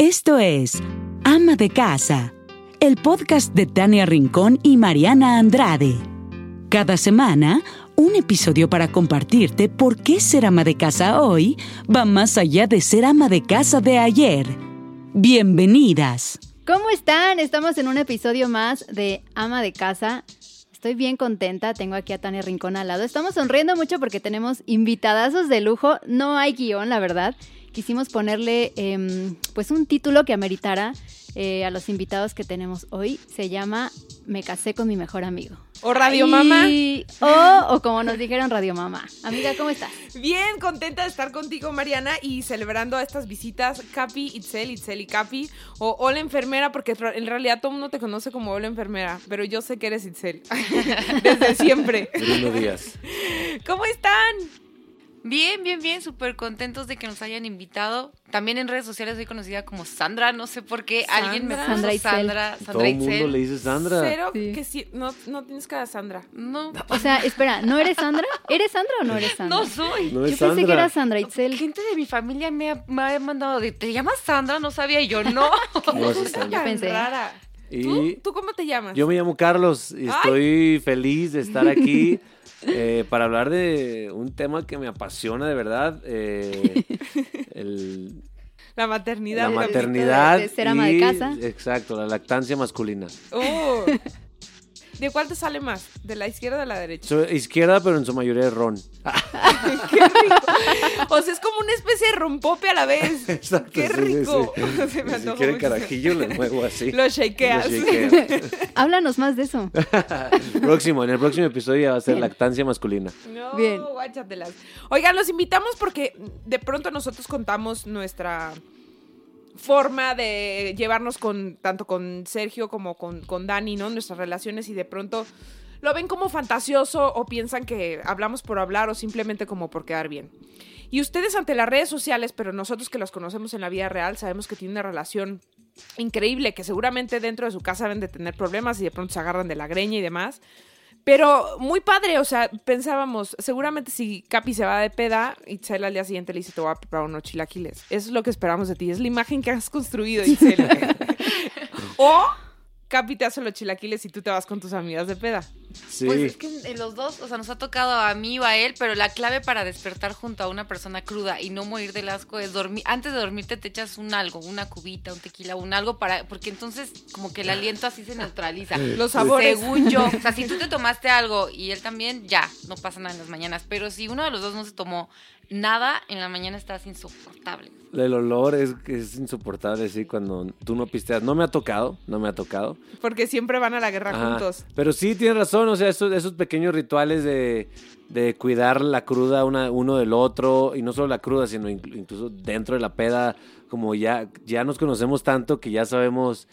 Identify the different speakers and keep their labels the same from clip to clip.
Speaker 1: Esto es Ama de Casa, el podcast de Tania Rincón y Mariana Andrade. Cada semana, un episodio para compartirte por qué ser ama de casa hoy va más allá de ser ama de casa de ayer. Bienvenidas.
Speaker 2: ¿Cómo están? Estamos en un episodio más de Ama de Casa. Estoy bien contenta, tengo aquí a Tania Rincón al lado. Estamos sonriendo mucho porque tenemos invitadazos de lujo. No hay guion, la verdad. Quisimos ponerle em, pues un título que ameritara eh, a los invitados que tenemos hoy. Se llama Me casé con mi mejor amigo.
Speaker 3: O Radio Mamá.
Speaker 2: O, o como nos dijeron Radio Mamá. Amiga, ¿cómo estás?
Speaker 3: Bien, contenta de estar contigo, Mariana, y celebrando estas visitas, Capi, Itzel, Itzel y Capi, o Hola Enfermera, porque en realidad todo el mundo te conoce como Hola Enfermera, pero yo sé que eres Itzel, desde siempre.
Speaker 4: Buenos días.
Speaker 3: ¿Cómo están?
Speaker 5: Bien, bien, bien, súper contentos de que nos hayan invitado. También en redes sociales soy conocida como Sandra, no sé por qué. Alguien me puso
Speaker 2: Sandra Itzel.
Speaker 5: Sandra, Sandra
Speaker 4: Todo el mundo
Speaker 5: Itzel.
Speaker 4: le dice Sandra.
Speaker 3: Cero
Speaker 2: Sí.
Speaker 3: que sí, no, no tienes cara de Sandra.
Speaker 5: No,
Speaker 2: O sea, espera, ¿no eres Sandra? ¿Eres Sandra o no eres Sandra?
Speaker 5: no soy.
Speaker 4: No
Speaker 2: Yo
Speaker 4: es
Speaker 2: pensé que
Speaker 4: Sandra.
Speaker 2: era Sandra Itzel.
Speaker 5: Gente de mi familia me ha, me ha mandado de, ¿te llamas Sandra? No sabía y yo, no.
Speaker 4: No, es Sandra.
Speaker 2: Yo pensé.
Speaker 3: Rara. ¿Tú, ¿Tú cómo te llamas?
Speaker 4: yo me llamo Carlos y
Speaker 3: Ay.
Speaker 4: estoy feliz de estar aquí eh, para hablar de un tema que me apasiona de verdad. eh, el-
Speaker 3: La maternidad.
Speaker 4: la maternidad.
Speaker 2: de ser ama de
Speaker 4: y-
Speaker 2: casa.
Speaker 4: Exacto, la lactancia masculina.
Speaker 3: Oh. ¿De cuál te sale más? ¿De la izquierda o de la derecha?
Speaker 4: Izquierda, pero en su mayoría es ron.
Speaker 3: O sea, es como una especie de rompope a la vez.
Speaker 4: Exacto,
Speaker 3: ¡Qué
Speaker 4: sí, sí,
Speaker 3: rico!
Speaker 4: sí.
Speaker 3: Se me
Speaker 4: si quiere carajillo, le muevo así.
Speaker 3: Lo shakeas.
Speaker 4: Lo.
Speaker 2: Háblanos más de eso.
Speaker 4: próximo, en el próximo episodio ya va a ser
Speaker 2: Bien.
Speaker 4: lactancia masculina.
Speaker 3: No,
Speaker 2: Bien.
Speaker 3: guáchatelas. Oigan, los invitamos porque de pronto nosotros contamos nuestra forma de llevarnos con tanto con Sergio como con, con Dani, ¿no? Nuestras relaciones y de pronto lo ven como fantasioso o piensan que hablamos por hablar o simplemente como por quedar bien. Y ustedes ante las redes sociales, pero nosotros que los conocemos en la vida real, sabemos que tienen una relación increíble, que seguramente dentro de su casa deben de tener problemas y de pronto se agarran de la greña y demás. Pero muy padre, o sea, pensábamos, seguramente si Capi se va de peda, Itzel al día siguiente le dice, te voy a preparar unos chilaquiles. Eso es lo que esperamos de ti, es la imagen que has construido, Itzel. o Capi te hace los chilaquiles y tú te vas con tus amigas de peda.
Speaker 4: Sí.
Speaker 5: Pues es que en los dos, o sea, nos ha tocado a mí o a él, pero la clave para despertar junto a una persona cruda y no morir del asco es dormir. Antes de dormirte te echas un algo, una cubita, un tequila, un algo para, porque entonces como que el aliento así se neutraliza.
Speaker 3: Los sabores.
Speaker 5: Según yo, o sea, si tú te tomaste algo y él también, ya, no pasa nada en las mañanas. Pero si uno de los dos no se tomó nada, en la mañana estás insoportable.
Speaker 4: El olor es, es insoportable, sí, cuando tú no pisteas. No me ha tocado, no me ha tocado.
Speaker 3: Porque siempre van a la guerra
Speaker 4: Ajá.
Speaker 3: juntos.
Speaker 4: Pero sí, tienes razón, o sea, esos, esos pequeños rituales de, de cuidar la cruda una- uno del otro, y no solo la cruda, sino inclu- incluso dentro de la peda, como ya, ya nos conocemos tanto que ya sabemos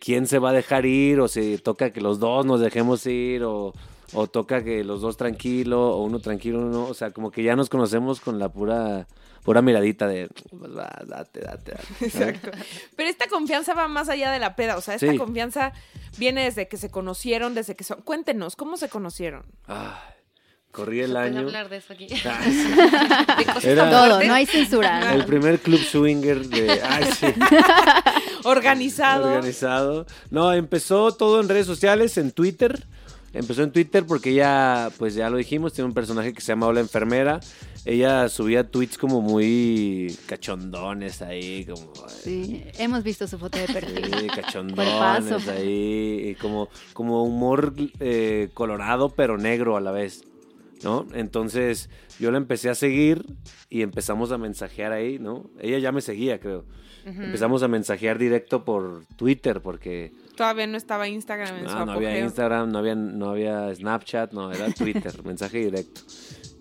Speaker 4: quién se va a dejar ir, o si toca que los dos nos dejemos ir, o, o toca que los dos tranquilo, o uno tranquilo, uno no, o sea, como que ya nos conocemos con la pura, pura miradita de, pues va, date, date, date.
Speaker 3: Exacto. Pero esta confianza va más allá de la peda, o sea, esta
Speaker 4: Sí.
Speaker 3: confianza viene desde que se conocieron, desde que son... Cuéntenos, ¿cómo se conocieron?
Speaker 4: Ay, corrí el
Speaker 5: ¿Se puede
Speaker 4: año.
Speaker 5: hablar de eso aquí?
Speaker 4: Ah,
Speaker 5: De cosas
Speaker 4: Era-
Speaker 5: tan
Speaker 2: Todo, no hay censura.
Speaker 4: El primer club swinger de. Ay, sí.
Speaker 3: Organizado.
Speaker 4: Organizado. No, empezó todo en redes sociales, en Twitter. Empezó en Twitter porque ella, pues ya lo dijimos, tiene un personaje que se llama Hola Enfermera. Ella subía tweets como muy cachondones ahí, como.
Speaker 2: Sí, hemos visto su foto de perfil.
Speaker 4: Sí, cachondones ahí, y como, como humor eh, colorado pero negro a la vez, ¿no? Entonces yo la empecé a seguir y empezamos a mensajear ahí, ¿no? Ella ya me seguía, creo. Empezamos a mensajear directo por Twitter porque
Speaker 3: Todavía no estaba Instagram en su
Speaker 4: no, no había. Instagram, no había, no había Snapchat, no, era Twitter, mensaje directo.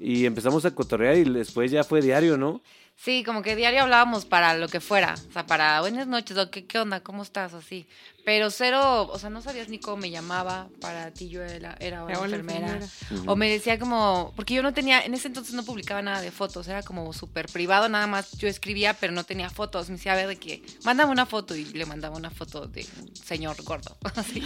Speaker 4: Y empezamos a cotorrear y después ya fue diario, ¿no?
Speaker 5: Sí, como que diario hablábamos para lo que fuera. O sea, para buenas noches, o qué, qué onda, cómo estás, así. Pero cero, o sea, no sabías ni cómo me llamaba. Para ti yo era, era una
Speaker 3: Era una
Speaker 5: enfermera. O me decía como, porque yo no tenía, en ese entonces no publicaba nada de fotos, era como súper privado, nada más yo escribía, pero no tenía fotos. Me decía, a ver, de que, mándame una foto y le mandaba una foto de un señor gordo. Así.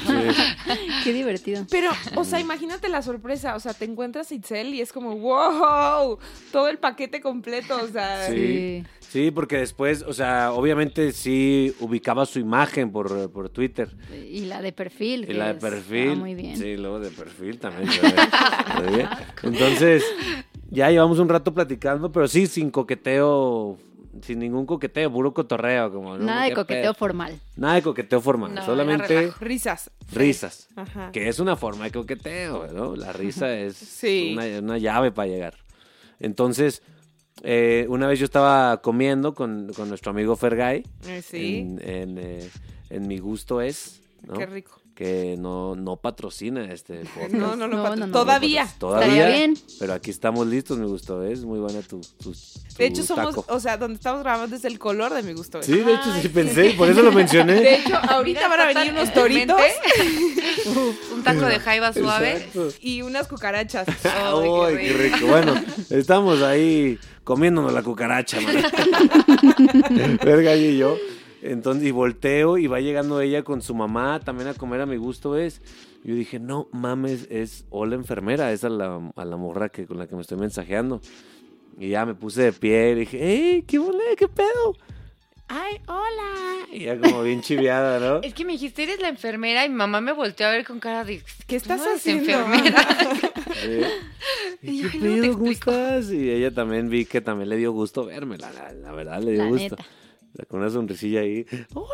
Speaker 2: Qué divertido.
Speaker 3: Pero, o sea, imagínate la sorpresa. O sea, te encuentras Itzel y es como, wow, todo el paquete completo. O sea,
Speaker 4: Sí. Sí. Porque después, o sea, obviamente sí ubicaba su imagen por, por Twitter.
Speaker 2: Y la de perfil.
Speaker 4: Y la de
Speaker 2: es-
Speaker 4: perfil.
Speaker 2: ah, muy bien.
Speaker 4: Sí, luego de perfil también. Entonces, ya llevamos un rato platicando, pero sí, sin coqueteo, sin ningún coqueteo, puro cotorreo. Como, ¿no?
Speaker 2: Nada de
Speaker 4: ¿Qué
Speaker 2: coqueteo
Speaker 4: pedo?
Speaker 2: formal.
Speaker 4: Nada de coqueteo formal,
Speaker 5: No,
Speaker 4: solamente.
Speaker 3: Risas.
Speaker 4: risas.
Speaker 3: Ajá.
Speaker 4: Que es una forma de coqueteo, ¿no? La risa es
Speaker 3: Sí.
Speaker 4: una, una llave para llegar. Entonces, eh, una vez yo estaba comiendo con, con nuestro amigo Fergay.
Speaker 3: Eh, sí.
Speaker 4: En, en, eh, en Mi Gusto Es, ¿no?
Speaker 3: Qué rico.
Speaker 4: Que no, no patrocina este podcast.
Speaker 3: No, no lo
Speaker 2: No, no, no.
Speaker 3: Todavía.
Speaker 4: Todavía.
Speaker 2: Bien.
Speaker 4: Pero aquí estamos listos, Mi Gusto Es. Muy buena tu, tu,
Speaker 3: De hecho, somos,
Speaker 4: taco.
Speaker 3: o sea, donde estamos grabando es el color de mi gusto. ¿eh?
Speaker 4: Sí, de hecho sí
Speaker 5: Ay,
Speaker 4: pensé, por eso lo mencioné.
Speaker 3: De hecho, ahorita van a venir unos toritos.
Speaker 5: Un taco de jaiba suave.
Speaker 4: Exacto.
Speaker 3: y unas cucarachas.
Speaker 5: Ay,
Speaker 4: Ay,
Speaker 5: qué
Speaker 4: qué
Speaker 5: rico.
Speaker 4: rico. Bueno, estamos ahí comiéndonos la cucaracha, man. Verga y yo. Entonces, y volteo y va llegando ella con su mamá también a comer a mi gusto es. Yo dije, no mames, es Hola enfermera, esa es la, a la morra que, con la que me estoy mensajeando. Y ya me puse de pie y dije, ¡Ey, qué bolé, qué pedo! ¡Ay, hola! Y ya como bien chiviada, ¿no?
Speaker 5: Es que me dijiste, eres la enfermera y mi mamá me volteó a ver con cara de...
Speaker 3: ¿Qué estás
Speaker 5: "¿No
Speaker 3: haciendo?"
Speaker 5: enfermera? Y
Speaker 4: ¿Y
Speaker 5: yo,
Speaker 4: qué
Speaker 5: "Ay, luego te
Speaker 4: pedo? ¿Cómo
Speaker 5: explico".
Speaker 4: estás? Y ella también vi que también le dio gusto verme, la, la, la verdad, le dio
Speaker 2: La
Speaker 4: gusto.
Speaker 2: neta.
Speaker 4: Con una sonrisilla ahí. ¡Hola!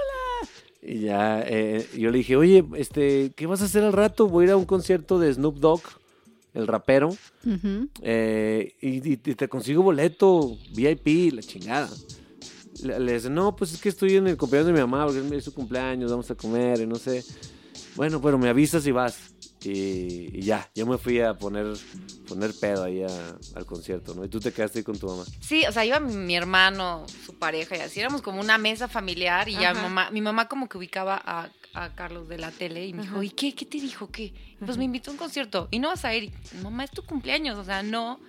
Speaker 4: Y ya, eh, yo le dije, oye, este, ¿qué vas a hacer al rato? Voy a ir a un concierto de Snoop Dogg, el rapero, eh, y te consigo boleto, VIP, la chingada. Le, le dice, no, pues es que estoy en el cumpleaños de mi mamá, porque es su cumpleaños, vamos a comer, y no sé. Bueno, pero me avisas si vas. Y, y ya, yo me fui a poner, poner pedo ahí a- al concierto, ¿no? Y tú te quedaste ahí con tu mamá.
Speaker 5: Sí, o sea, iba mi, mi hermano, su pareja y así. Éramos como una mesa familiar y ya mi mamá, mi mamá como que ubicaba a, a Carlos de la tele y me dijo. ¿y qué? ¿Qué te dijo? ¿Qué? Pues me invitó a un concierto y no vas a ir. Y, mamá, es tu cumpleaños, o sea, no.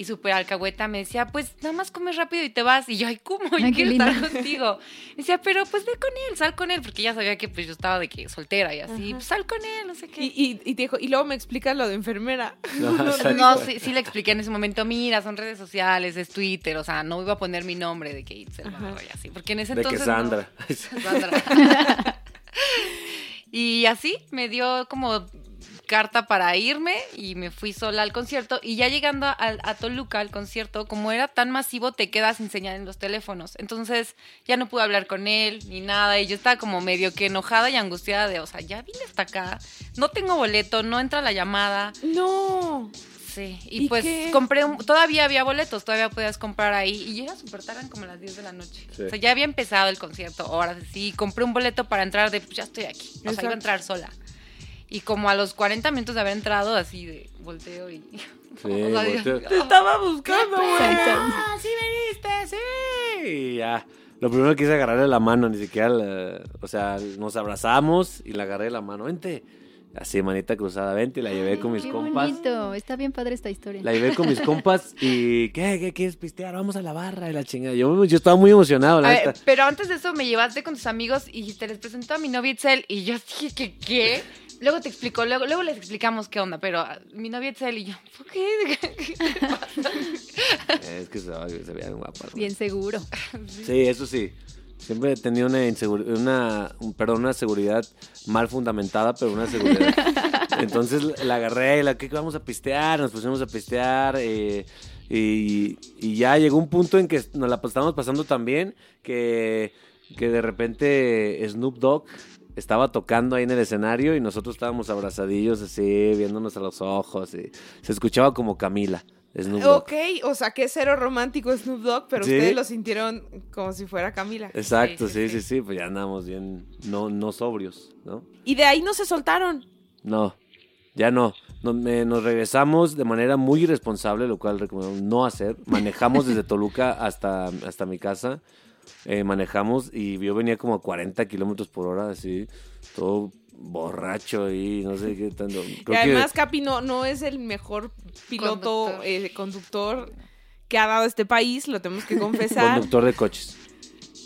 Speaker 5: Y súper alcahueta me decía, pues nada más comes rápido y te vas. Y yo, ay, ¿cómo? Yo
Speaker 2: Ay, qué
Speaker 5: quiero estar contigo. Me decía, pero pues ve con él, sal con él, porque ella sabía que pues yo estaba de que soltera y así. Pues sal con él, no sé qué.
Speaker 3: Y, y, y te dijo, y luego me explicas lo de enfermera.
Speaker 4: No,
Speaker 5: sí, sí le expliqué en ese momento, mira, son redes sociales, es Twitter, o sea, no iba a poner mi nombre de que Itzel y así, porque en ese
Speaker 4: De que
Speaker 5: entonces no-
Speaker 4: Sandra.
Speaker 5: Sandra. y así me dio como carta para irme y me fui sola al concierto y ya llegando a, a Toluca al concierto, como era tan masivo, te quedas sin señal en los teléfonos. Entonces ya no pude hablar con él ni nada y yo estaba como medio que enojada y angustiada de, o sea, ya vine hasta acá, no tengo boleto, no entra la llamada.
Speaker 3: No.
Speaker 5: Sí, y,
Speaker 3: ¿Y
Speaker 5: pues
Speaker 3: qué?
Speaker 5: compré, un- todavía había boletos, todavía podías comprar ahí y ya era súper tarde, como las 10 de la noche.
Speaker 4: Sí.
Speaker 5: O sea, ya había empezado el concierto, ahora sí, compré un boleto para entrar de, pues ya estoy aquí, o sea, iba a entrar sola. Y como a los 40 minutos de haber entrado, así de volteo y...
Speaker 4: Sí,
Speaker 5: o sea,
Speaker 4: volteo.
Speaker 3: Te estaba buscando, güey.
Speaker 4: ¡Ah, sí veniste, sí! Y ya. Lo primero que hice agarrarle la mano, ni siquiera, la- o sea, nos abrazamos y le agarré la mano. Vente. Así, manita cruzada, vente, y la llevé con mis
Speaker 2: Qué
Speaker 4: compas.
Speaker 2: bonito. Está bien padre esta historia.
Speaker 4: La llevé con mis compas y, ¿qué? ¿Qué quieres pistear? Vamos a la barra y la chingada. Yo, yo estaba muy emocionado, la
Speaker 5: A ver,
Speaker 4: neta.
Speaker 5: pero antes de eso me llevaste con tus amigos y te les presentó a mi novia Itzel y yo dije que qué. Luego te explico, luego, luego les explicamos qué onda, pero ah, mi novia Itzel y yo, ¿por qué? ¿Qué te pasa?
Speaker 4: Es que se, se veía guapa. ¿no?
Speaker 2: Bien seguro.
Speaker 4: Sí, eso sí. Siempre he tenido una inseguridad, una, un- perdón, una seguridad mal fundamentada, pero una seguridad. Entonces la agarré y la que vamos a pistear, nos pusimos a pistear eh, y, y ya llegó un punto en que nos la estábamos pasando tan bien que, que de repente Snoop Dogg estaba tocando ahí en el escenario y nosotros estábamos abrazadillos así, viéndonos a los ojos y se escuchaba como Camila. Snoop Dogg.
Speaker 3: Ok, o sea, que cero romántico Snoop Dogg, pero
Speaker 4: Sí.
Speaker 3: ustedes lo sintieron como si fuera Camila.
Speaker 4: Exacto, sí
Speaker 5: Sí,
Speaker 4: sí, pues ya andamos bien, no, no sobrios, ¿no?
Speaker 3: Y de ahí no se soltaron.
Speaker 4: No, ya no. Nos, me- nos regresamos de manera muy irresponsable, lo cual recomiendo no hacer. Manejamos desde Toluca hasta, hasta mi casa. Eh, manejamos y yo venía como a 40 kilómetros por hora, así, todo borracho y no sé qué tanto.
Speaker 3: y
Speaker 4: Creo
Speaker 3: además,
Speaker 4: que
Speaker 3: Capi no, no es el mejor piloto,
Speaker 5: Conductor.
Speaker 3: eh, conductor que ha dado este país, lo tenemos que confesar.
Speaker 4: conductor de coches.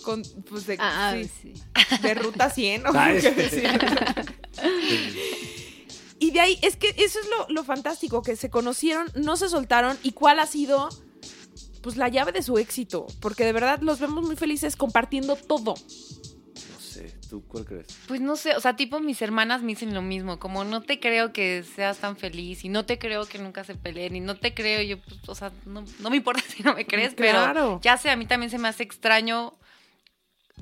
Speaker 3: Con, pues de,
Speaker 2: Ah,
Speaker 3: sí,
Speaker 2: sí.
Speaker 3: de ruta 100. o
Speaker 4: sí.
Speaker 3: decir. y de ahí, es que eso es lo, lo fantástico, que se conocieron, no se soltaron. ¿Y cuál ha sido pues la llave de su éxito, porque de verdad los vemos muy felices compartiendo todo.
Speaker 4: No sé, ¿tú cuál crees?
Speaker 5: Pues no sé, o sea, tipo mis hermanas me dicen lo mismo, como no te creo que seas tan feliz y no te creo que nunca se peleen y no te creo, yo, pues, o sea, no, no me importa si no me crees,
Speaker 3: Claro.
Speaker 5: pero ya sé, a mí también se me hace extraño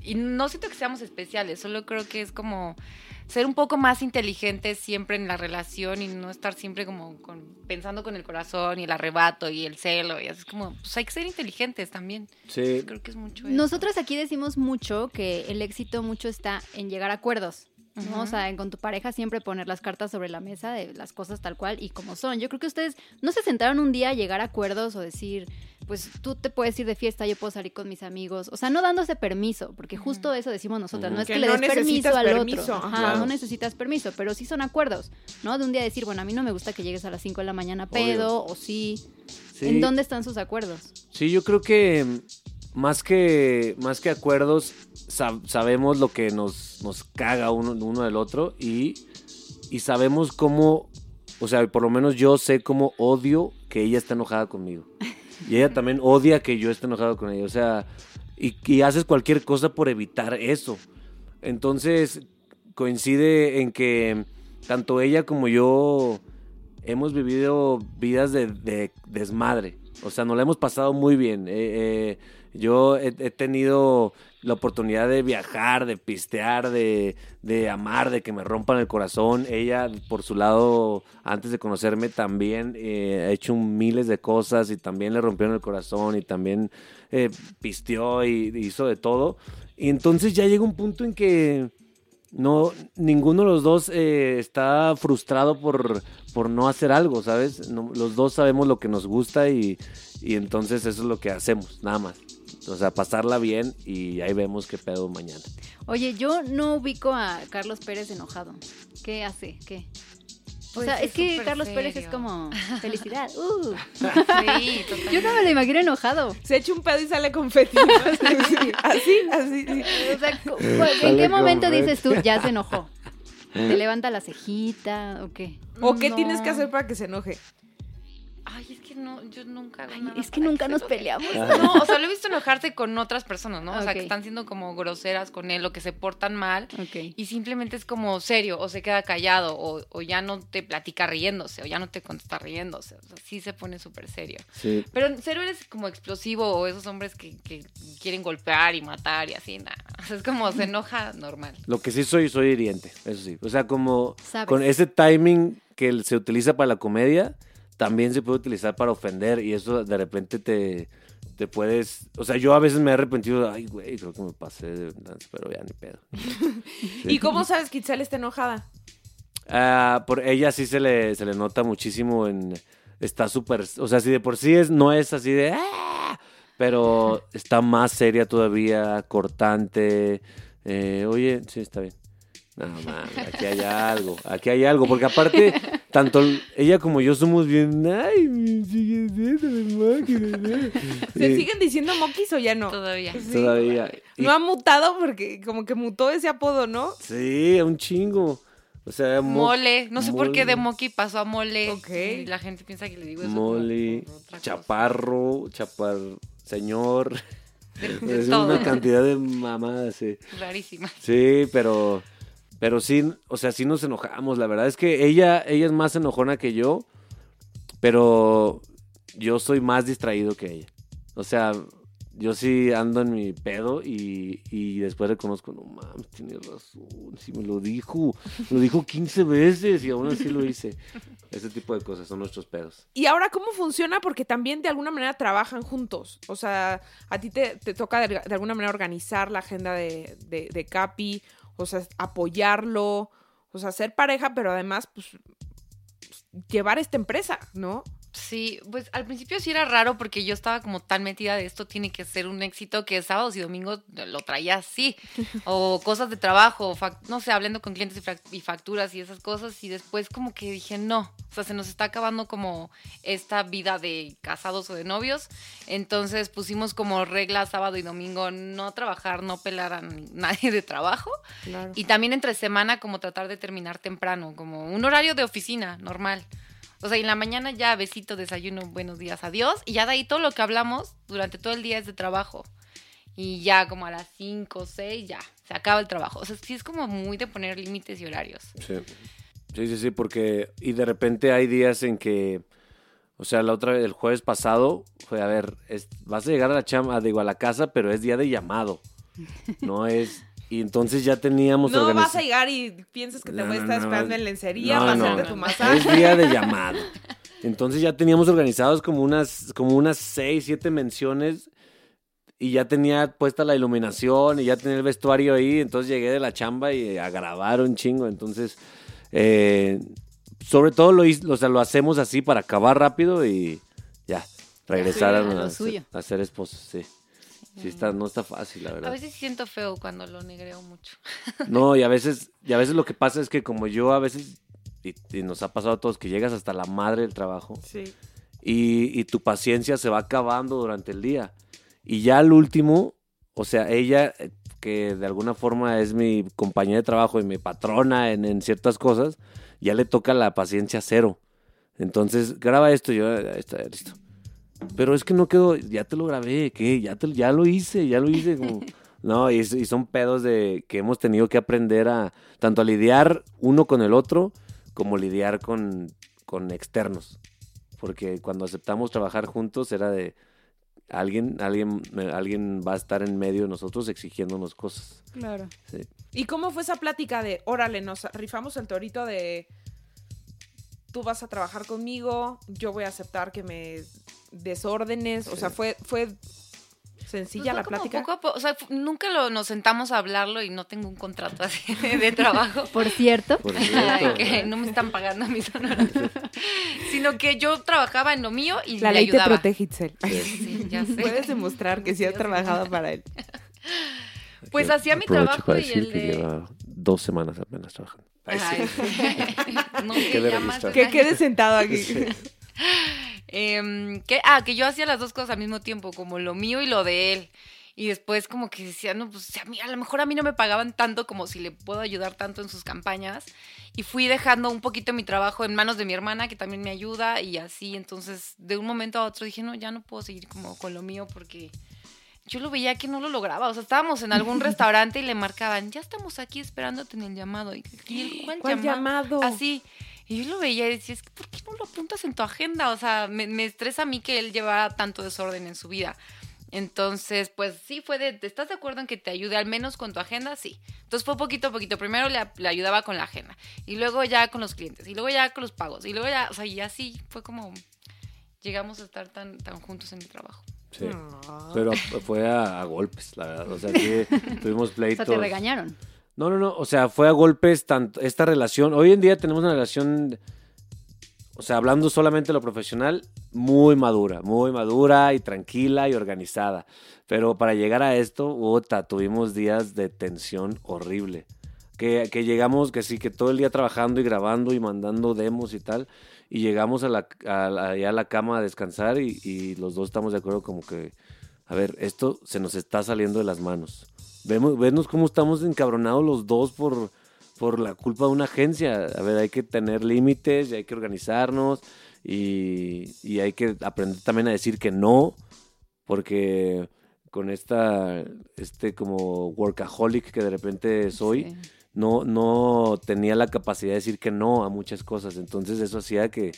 Speaker 5: y no siento que seamos especiales, solo creo que es como ser un poco más inteligentes siempre en la relación y no estar siempre como con- pensando con el corazón y el arrebato y el celo y así es como, pues hay que ser inteligentes también.
Speaker 4: Sí,
Speaker 5: Creo que es mucho eso.
Speaker 2: Nosotras aquí decimos mucho que el éxito mucho está en llegar a acuerdos. ¿no?
Speaker 5: Ujú.
Speaker 2: O sea, en- con tu pareja siempre poner las cartas sobre la mesa de las cosas tal cual y como son. Yo creo que ustedes no se sentaron un día a llegar a acuerdos o decir, pues tú te puedes ir de fiesta, yo puedo salir con mis amigos. O sea, no dándose permiso, porque justo eso decimos nosotras. No es que,
Speaker 3: Que
Speaker 2: le
Speaker 3: no
Speaker 2: des permiso al
Speaker 3: permiso,
Speaker 2: otro.
Speaker 3: ajá.
Speaker 4: Claro.
Speaker 2: no necesitas permiso, pero sí son acuerdos, ¿no? De un día decir, bueno, a mí no me gusta que llegues a las 5 de la mañana pedo, o sí.
Speaker 4: sí.
Speaker 2: ¿En dónde están sus acuerdos?
Speaker 4: Sí, yo creo que mm, más que, más que acuerdos, sab- sabemos lo que nos, nos caga uno, uno del otro y, y sabemos cómo, o sea, por lo menos yo sé cómo odio que ella esté enojada conmigo. Y ella también odia que yo esté enojado con ella. O sea, y, haces cualquier cosa por evitar eso. Entonces, coincide en que tanto ella como yo hemos vivido vidas de, de desmadre. O sea, nos la hemos pasado muy bien. Eh, eh, yo he tenido la oportunidad de viajar, de pistear, de, de amar, de que me rompan el corazón. Ella, por su lado, antes de conocerme, también eh, ha hecho miles de cosas y también le rompieron el corazón y también eh, pisteó y hizo de todo. Y entonces ya llega un punto en que no, ninguno de los dos eh, está frustrado por, por no hacer algo, ¿sabes? Los dos sabemos lo que nos gusta y, y entonces eso es lo que hacemos, nada más. O sea, pasarla bien y ahí vemos qué pedo mañana.
Speaker 2: Oye, yo no ubico a Carlos Pérez enojado. ¿Qué hace? ¿Qué? O
Speaker 5: Pues
Speaker 2: sea, es,
Speaker 5: es
Speaker 2: que Carlos Pérez es como felicidad. Uh.
Speaker 5: Sí, totalmente.
Speaker 2: Yo no me lo imagino enojado.
Speaker 3: Se echa un pedo y sale confeti. ¿no? así, así. sí.
Speaker 2: O sea, ¿en qué momento
Speaker 4: confeti.
Speaker 2: dices tú ya se enojó? ¿Te levanta la cejita o qué?
Speaker 3: ¿O qué
Speaker 2: No.
Speaker 3: tienes que hacer para que se enoje?
Speaker 5: Ay, es que no, yo nunca hago
Speaker 2: Ay,
Speaker 5: nada
Speaker 2: es que nunca nos peleamos.
Speaker 5: No, o sea, lo he visto enojarse con otras personas, ¿no? O sea, que están siendo como groseras con él o que se portan mal.
Speaker 2: Ok.
Speaker 5: Y simplemente es como serio, o se queda callado, o, o ya no te platica riéndose, o ya no te contesta riéndose. O sea, sí se pone súper serio.
Speaker 4: Sí.
Speaker 5: Pero serio eres como explosivo, o esos hombres que, que quieren golpear y matar y así, nada. O sea, es como se enoja normal.
Speaker 4: Lo que sí soy, soy hiriente, eso sí. O sea, como
Speaker 2: Sabes.
Speaker 4: con ese timing que se utiliza para la comedia, también se puede utilizar para ofender y eso de repente te, te puedes... O sea, yo a veces me he arrepentido, ay, güey, creo que me pasé, de lanza", pero ya ni pedo.
Speaker 3: ¿Y cómo sabes que Itzel está enojada?
Speaker 4: Ah, por ella sí se le, se le nota muchísimo en... Está súper... O sea, si de por sí es, no es así de... "Ah", Pero está más seria todavía, cortante. Eh, oye, sí, está bien. No, mames, aquí hay algo, aquí hay algo, porque aparte, tanto ella como yo somos bien, ay, me sigue siendo mi máquina, ¿no?".
Speaker 3: ¿Se siguen diciendo moquis o ya no?
Speaker 5: Todavía.
Speaker 3: Sí.
Speaker 4: Todavía. Y-
Speaker 3: No ha mutado porque como que mutó ese apodo, ¿no?
Speaker 4: Sí, un chingo. O sea, mo-
Speaker 5: Mole, no sé por qué de
Speaker 4: mole.
Speaker 5: Moki pasó a mole.
Speaker 3: Ok.
Speaker 5: Y la gente piensa que le digo eso. por cosa.
Speaker 4: chaparro, chapar, señor.
Speaker 5: De, de
Speaker 4: Es
Speaker 5: todo.
Speaker 4: una cantidad de mamadas, sí.
Speaker 5: Rarísima.
Speaker 4: Sí, pero, pero sí, o sea, sí nos enojamos. La verdad es que ella, ella es más enojona que yo, pero yo soy más distraído que ella. O sea, yo sí ando en mi pedo y, y después reconozco, no mames, tienes razón, sí me lo dijo, lo dijo 15 veces y aún así lo hice. Ese tipo de cosas son nuestros pedos.
Speaker 3: Y ahora, ¿cómo funciona? Porque también de alguna manera trabajan juntos. O sea, a ti te, te toca de, de alguna manera organizar la agenda de, de, de Capi, o sea, apoyarlo, o sea, ser pareja, pero además, pues, llevar esta empresa, ¿no?
Speaker 5: Sí, pues al principio sí era raro porque yo estaba como tan metida de esto tiene que ser un éxito que sábados y domingos lo traía así. O cosas de trabajo, no sé, hablando con clientes y fac- y facturas y esas cosas. Y después como que dije, no, o sea, se nos está acabando como esta vida de casados o de novios. Entonces pusimos como regla sábado y domingo no trabajar, no pelar a nadie de trabajo.
Speaker 3: Claro.
Speaker 5: Y también entre semana como tratar de terminar temprano, como un horario de oficina normal. O sea, en la mañana ya besito, desayuno, buenos días, adiós. Y ya de ahí todo lo que hablamos durante todo el día es de trabajo. Y ya como a las 5 o 6 ya se acaba el trabajo. O sea, sí es como muy de poner límites y horarios.
Speaker 4: Sí. Sí, sí, sí, porque. Y de repente hay días en que. O sea, la otra el jueves pasado fue, a ver, vas a llegar a la chamba, digo, a la casa, pero es día de llamado. No es. Y entonces ya teníamos
Speaker 3: No vas a llegar y piensas que te
Speaker 4: No,
Speaker 3: voy a estar
Speaker 4: no,
Speaker 3: esperando en lencería
Speaker 4: No,
Speaker 3: para hacerte tu masaje.
Speaker 4: Es día de llamado. Entonces ya teníamos organizados como unas, como unas seis, siete menciones y ya tenía puesta la iluminación y ya tenía el vestuario ahí. Entonces llegué de la chamba y a grabar un chingo. Entonces, eh, sobre todo lo, o sea, lo hacemos así para acabar rápido y ya, regresar a,
Speaker 2: a
Speaker 4: a ser esposos, sí. Sí, está, no está fácil, la
Speaker 5: A
Speaker 4: verdad.
Speaker 5: veces siento feo cuando lo negreo mucho.
Speaker 4: No, y a veces, y a veces lo que pasa es que como yo a veces, y, y nos ha pasado a todos, que llegas hasta la madre del trabajo
Speaker 3: Sí.
Speaker 4: y, y tu paciencia se va acabando durante el día. Y ya al último, o sea, ella, eh, que de alguna forma es mi compañera de trabajo y mi patrona en, en ciertas cosas, ya le toca la paciencia cero. Entonces, graba esto, y yo, "Ah, está, listo. Pero es que no quedó, ya te lo grabé, ¿qué? Ya, te, ya lo hice, ya lo hice. Como, no, y son pedos de que hemos tenido que aprender a, tanto a lidiar uno con el otro, como lidiar con, con externos. Porque cuando aceptamos trabajar juntos era de alguien, alguien, alguien va a estar en medio de nosotros exigiéndonos cosas.
Speaker 3: Claro.
Speaker 4: Sí.
Speaker 3: ¿Y cómo fue esa plática de, órale, nos rifamos el torito de, tú vas a trabajar conmigo, yo voy a aceptar que me desórdenes? O sea, fue, fue sencilla
Speaker 5: Pues
Speaker 3: la plática.
Speaker 5: poco a poco, o sea, nunca lo, nos sentamos a hablarlo y no tengo un contrato así de, de trabajo.
Speaker 2: Por cierto,
Speaker 4: Por
Speaker 5: Ay,
Speaker 4: cierto.
Speaker 5: que no me están pagando mis honorarios. Sino que yo trabajaba en lo mío y
Speaker 3: La
Speaker 5: le
Speaker 3: ley te protege, Itzel.
Speaker 5: Sí, ya sé.
Speaker 3: Puedes demostrar que sí has trabajado para él.
Speaker 5: Pues hacía mi trabajo
Speaker 4: para
Speaker 5: y
Speaker 4: decir
Speaker 5: el
Speaker 4: que
Speaker 5: de-
Speaker 4: lleva dos semanas apenas trabajando. Ay, sí.
Speaker 5: No, que de
Speaker 3: Que quede sentado aquí.
Speaker 5: Em, que, ah, que yo hacía las dos cosas al mismo tiempo, como lo mío y lo de él. Y después como que decía, no, pues a, mí, a lo mejor a mí no me pagaban tanto como si le puedo ayudar tanto en sus campañas. Y fui dejando un poquito mi trabajo en manos de mi hermana, que también me ayuda, y así. Entonces, de un momento a otro dije, no, ya no puedo seguir como con lo mío porque yo lo veía que no lo lograba. O sea, estábamos en algún restaurante y le marcaban, ya estamos aquí esperándote en el llamado. Y, ¿cuál,
Speaker 3: ¿Cuál llamado?
Speaker 5: Así. Y yo lo veía y decía, es que ¿por qué no lo apuntas en tu agenda? O sea, me, me estresa a mí que él llevara tanto desorden en su vida. Entonces, pues sí, fue de, ¿estás de acuerdo en que te ayude al menos con tu agenda? Sí. Entonces fue poquito a poquito. Primero le, le ayudaba con la agenda. Y luego ya con los clientes. Y luego ya con los pagos. Y luego ya, o sea, y así fue como llegamos a estar tan, tan juntos en el trabajo.
Speaker 4: Sí. Pero fue a, a golpes, la verdad. O sea, sí, tuvimos
Speaker 2: o
Speaker 4: pleitos.
Speaker 2: sea, te regañaron.
Speaker 4: No, no, no. O sea, fue a golpes tanto esta relación. Hoy en día tenemos una relación, o sea, hablando solamente de lo profesional, muy madura, muy madura y tranquila y organizada. Pero para llegar a esto, puta, tuvimos días de tensión horrible. Que, que llegamos, que sí, que todo el día trabajando y grabando y mandando demos y tal. Y llegamos a la, a la- a la cama a descansar y, y los dos estamos de acuerdo como que, a ver, esto se nos está saliendo de las manos. Vemos, vemos cómo estamos encabronados los dos por, por la culpa de una agencia. A ver, hay que tener límites y hay que organizarnos y, y hay que aprender también a decir que no, porque con esta, este como workaholic que de repente soy. No, no tenía la capacidad de decir que no a muchas cosas. Entonces eso hacía que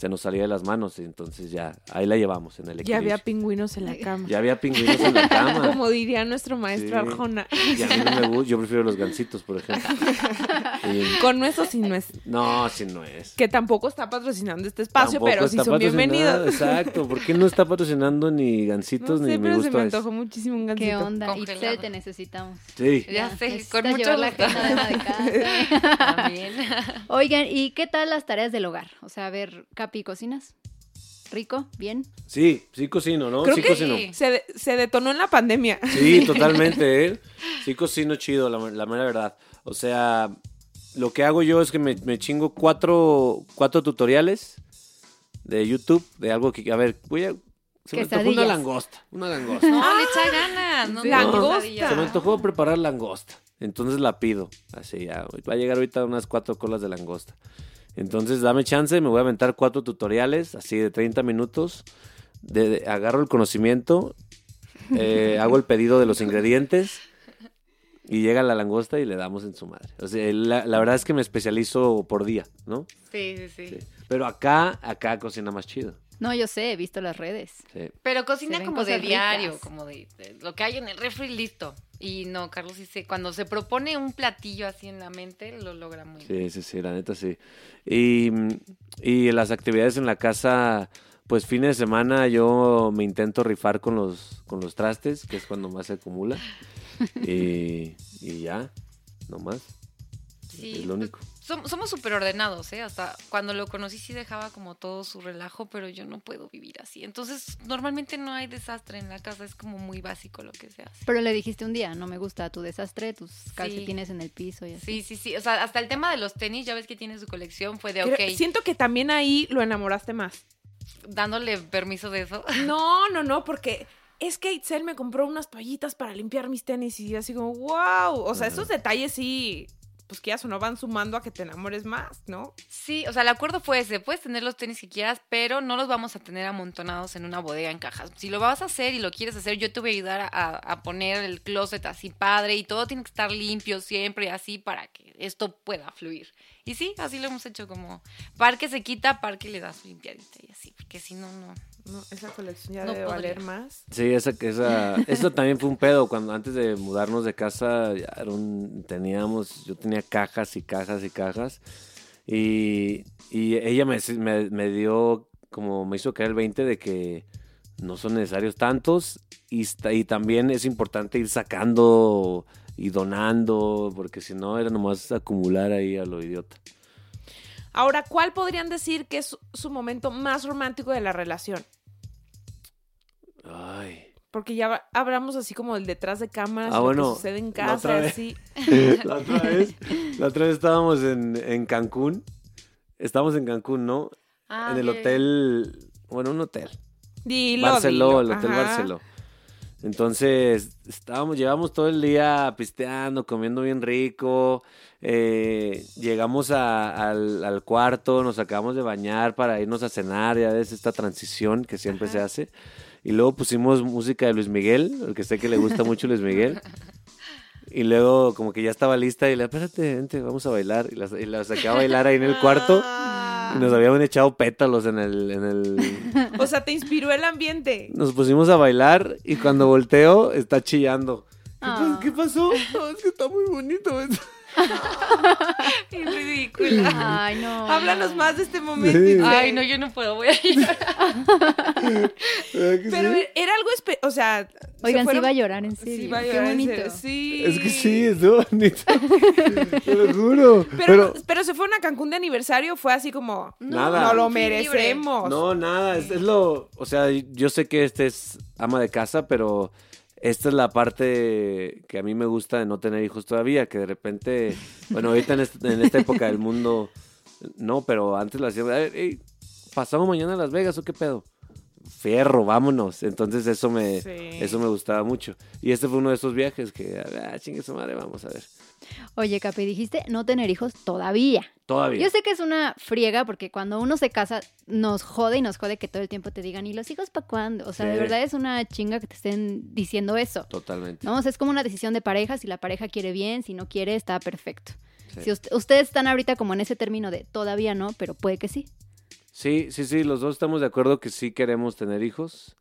Speaker 4: se nos salía de las manos. Entonces ya, ahí la llevamos en el
Speaker 3: Ya
Speaker 4: equilibrio.
Speaker 3: había pingüinos en la cama.
Speaker 4: Ya había pingüinos en la cama.
Speaker 3: Como diría nuestro maestro
Speaker 4: Sí.
Speaker 3: Arjona.
Speaker 4: Y a mí no me gusta, yo prefiero los gancitos, por ejemplo. Y-
Speaker 3: Con nuestro sin nuez.
Speaker 4: no, si no es.
Speaker 3: Que tampoco está patrocinando este espacio,
Speaker 4: Tampoco
Speaker 3: pero sí
Speaker 4: está
Speaker 3: son bienvenidos.
Speaker 4: Exacto, ¿por qué no está patrocinando ni
Speaker 3: No sé,
Speaker 4: ni me
Speaker 3: pero se
Speaker 4: gusta
Speaker 3: me
Speaker 4: eso?
Speaker 3: antojó muchísimo un gancito.
Speaker 2: ¿Qué onda? Itzel, te necesitamos.
Speaker 4: Sí.
Speaker 5: Ya sé,
Speaker 2: necesitas
Speaker 5: con mucho
Speaker 2: llevar la.
Speaker 5: También.
Speaker 2: Oigan, ¿y qué tal las tareas del hogar? O sea, a ver, Capi, ¿cocinas? ¿Rico? ¿Bien?
Speaker 4: Sí, sí cocino, ¿no?
Speaker 3: Creo
Speaker 4: sí
Speaker 3: que
Speaker 4: cocino.
Speaker 5: sí.
Speaker 3: Se, de- se detonó en la pandemia.
Speaker 4: Sí, totalmente, ¿eh? Sí cocino chido, la, la mera verdad. O sea, lo que hago yo es que me, me chingo cuatro, cuatro tutoriales de YouTube de algo que, a ver, voy a... Se me antojó una
Speaker 2: Quesadillas.
Speaker 4: langosta, una langosta.
Speaker 5: No, le echa ganas. No,
Speaker 3: Langosta.
Speaker 4: Se me antojó preparar langosta. Entonces la pido. Así ya. Va a llegar ahorita unas cuatro colas de langosta. Entonces, dame chance, me voy a aventar cuatro tutoriales, así de 30 minutos. De, de- agarro el conocimiento, eh, hago el pedido de los ingredientes y llega la langosta y le damos en su madre. O sea, la, la verdad es que me especializo por día, ¿no?
Speaker 5: Sí, sí, sí.
Speaker 4: Sí. Pero acá, acá cocina más chido.
Speaker 2: No, yo sé, he visto las redes.
Speaker 4: Sí.
Speaker 5: Pero cocina como de diario,
Speaker 2: ricas.
Speaker 5: como de, de lo que hay en el refri listo. Y no, Carlos dice, cuando se propone un platillo así en la mente, lo logra muy bien.
Speaker 4: Sí, sí, sí, la neta sí. Y, y las actividades en la casa, pues fines de semana yo me intento rifar con los, con los trastes, que es cuando más se acumula. Y, y ya, no más.
Speaker 5: Sí,
Speaker 4: es lo
Speaker 5: pues,
Speaker 4: único.
Speaker 5: Somos súper ordenados, ¿eh? Hasta cuando lo conocí sí dejaba como todo su relajo, pero yo no puedo vivir así. Entonces, normalmente no hay desastre en la casa, es como muy básico lo que se hace.
Speaker 2: Pero le dijiste un día, no me gusta tu desastre, tus calcetines en el piso y así.
Speaker 5: Sí, sí, sí. O sea, hasta el tema de los tenis, ya ves que tiene su colección, fue de,
Speaker 3: Creo-
Speaker 5: ok,
Speaker 3: Siento que también ahí lo enamoraste más.
Speaker 5: dándole permiso de eso.
Speaker 3: No, no, no, porque es que Itzel me compró unas toallitas para limpiar mis tenis y así como, wow. O sea, esos detalles sí, pues que ya no van sumando a que te enamores más, ¿no?
Speaker 5: Sí, o sea, el acuerdo fue ese. Puedes tener los tenis que quieras, pero no los vamos a tener amontonados en una bodega en cajas. Si lo vas a hacer y lo quieres hacer, yo te voy a ayudar a, a poner el closet así padre y todo tiene que estar limpio siempre así para que esto pueda fluir. Y sí, así lo hemos hecho como parque se quita, parque le das limpiadita y así, porque si no, no.
Speaker 3: No, esa colección ya
Speaker 5: No
Speaker 3: debe
Speaker 5: podría.
Speaker 3: valer más.
Speaker 4: Sí, esa, esa, eso también fue un pedo. Cuando antes de mudarnos de casa, ya era un- teníamos, yo tenía cajas y cajas y cajas. Y, y ella me, me, me dio, como me hizo caer el 20 de que no son necesarios tantos. Y, y también es importante ir sacando y donando, porque si no era nomás acumular ahí a lo idiota.
Speaker 3: Ahora, ¿cuál podrían decir que es su, momento más romántico de la relación?
Speaker 4: Ay.
Speaker 3: Porque ya hablamos así como el detrás de cámaras,
Speaker 4: Ah,
Speaker 3: lo
Speaker 4: bueno,
Speaker 3: que sucede en
Speaker 4: la
Speaker 3: casa,
Speaker 4: otra vez.
Speaker 3: así.
Speaker 4: la otra vez, la otra vez estábamos en, en Cancún. Estábamos en Cancún, ¿no?
Speaker 5: Ah,
Speaker 4: en el hotel, bueno, un hotel.
Speaker 3: Dilo,
Speaker 4: Barceló, el. Hotel
Speaker 3: Ajá.
Speaker 4: Barceló. Entonces, estábamos, llevamos todo el día pisteando, comiendo bien rico. eh, llegamos a- al, al cuarto, nos acabamos de bañar para irnos a cenar, ya ves esta transición que siempre se hace. Y luego pusimos música de Luis Miguel, porque sé que le gusta mucho Luis Miguel. Y luego como que ya estaba lista y le, espérate, vente, vamos a bailar. Y la, y la saqué a bailar ahí en el cuarto.
Speaker 3: Ah.
Speaker 4: Y nos habían echado pétalos en el, en el...
Speaker 3: O sea, te inspiró el ambiente.
Speaker 4: Nos pusimos a bailar y cuando volteo está chillando. ¿Qué,
Speaker 2: Ah.
Speaker 4: qué pasó? No, es que está muy bonito. esto".
Speaker 5: Qué ridícula.
Speaker 2: Ay, no.
Speaker 3: Háblanos más de este momento.
Speaker 4: Sí.
Speaker 5: Ay, no, yo no puedo, voy a ir.
Speaker 4: ¿Verdad que
Speaker 3: Pero
Speaker 4: sí?
Speaker 3: era algo, espe- o sea... se
Speaker 2: Oigan, sí
Speaker 3: fueron-
Speaker 2: va a llorar, en
Speaker 3: Sí,
Speaker 2: serio.
Speaker 3: va a
Speaker 2: Qué
Speaker 3: llorar, en
Speaker 2: bonito.
Speaker 3: Sí.
Speaker 4: Es que sí, estuvo bonito. Te lo juro.
Speaker 3: Pero,
Speaker 4: Pero,
Speaker 3: pero se fueron a Cancún de aniversario, fue así como...
Speaker 4: Nada.
Speaker 3: No lo
Speaker 5: sí,
Speaker 3: merecemos.
Speaker 4: no, nada, es, es lo... O sea, yo sé que este es ama de casa, pero esta es la parte que a mí me gusta de no tener hijos todavía, que de repente... Bueno, ahorita en, en esta época del mundo... No, pero antes lo hacía... "Ay, ey, ¿Pasamos mañana a Las Vegas o qué pedo? Fierro, vámonos. Entonces eso me...
Speaker 3: Sí.
Speaker 4: Eso me gustaba mucho. Y este fue uno de esos viajes que, ah, chingue su madre, vamos a ver.
Speaker 2: Oye, Capi, dijiste no tener hijos todavía.
Speaker 4: Todavía.
Speaker 2: Yo sé que es una friega porque cuando uno se casa nos jode y nos jode que todo el tiempo te digan, ¿y los hijos para cuándo? O sea, de verdad es una chinga que te estén diciendo eso.
Speaker 4: Totalmente.
Speaker 2: ¿no? O sea, es como una decisión de pareja. Si la pareja quiere bien, si no quiere, está perfecto.
Speaker 4: Sí.
Speaker 2: Si ust- ustedes están ahorita como en ese término de todavía no, pero puede que sí.
Speaker 4: Sí, sí, sí, los dos estamos de acuerdo que sí queremos tener hijos.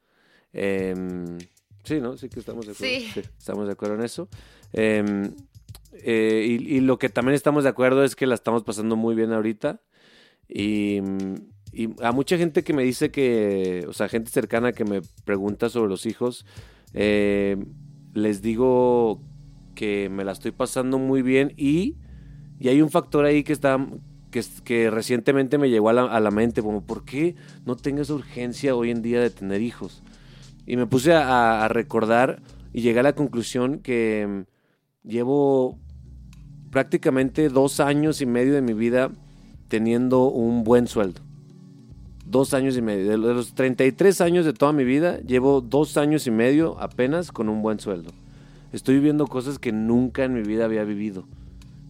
Speaker 4: Em, sí, ¿no? Sí que estamos de acuerdo.
Speaker 5: Sí.
Speaker 4: estamos de acuerdo en eso. Em, eh, y, y lo que también estamos de acuerdo es que la estamos pasando muy bien ahorita. Y, y a mucha gente que me dice que, o sea, gente cercana que me pregunta sobre los hijos, eh, les digo que me la estoy pasando muy bien y, y hay un factor ahí que está que, recientemente me llegó a la, a la mente, como, ¿por qué no tengo esa urgencia hoy en día de tener hijos? Y me puse a, a recordar y llegué a la conclusión que mm, llevo prácticamente dos años y medio de mi vida teniendo un buen sueldo. Dos años y medio. De los 33 años de toda mi vida, llevo dos años y medio apenas con un buen sueldo. Estoy viviendo cosas que nunca en mi vida había vivido.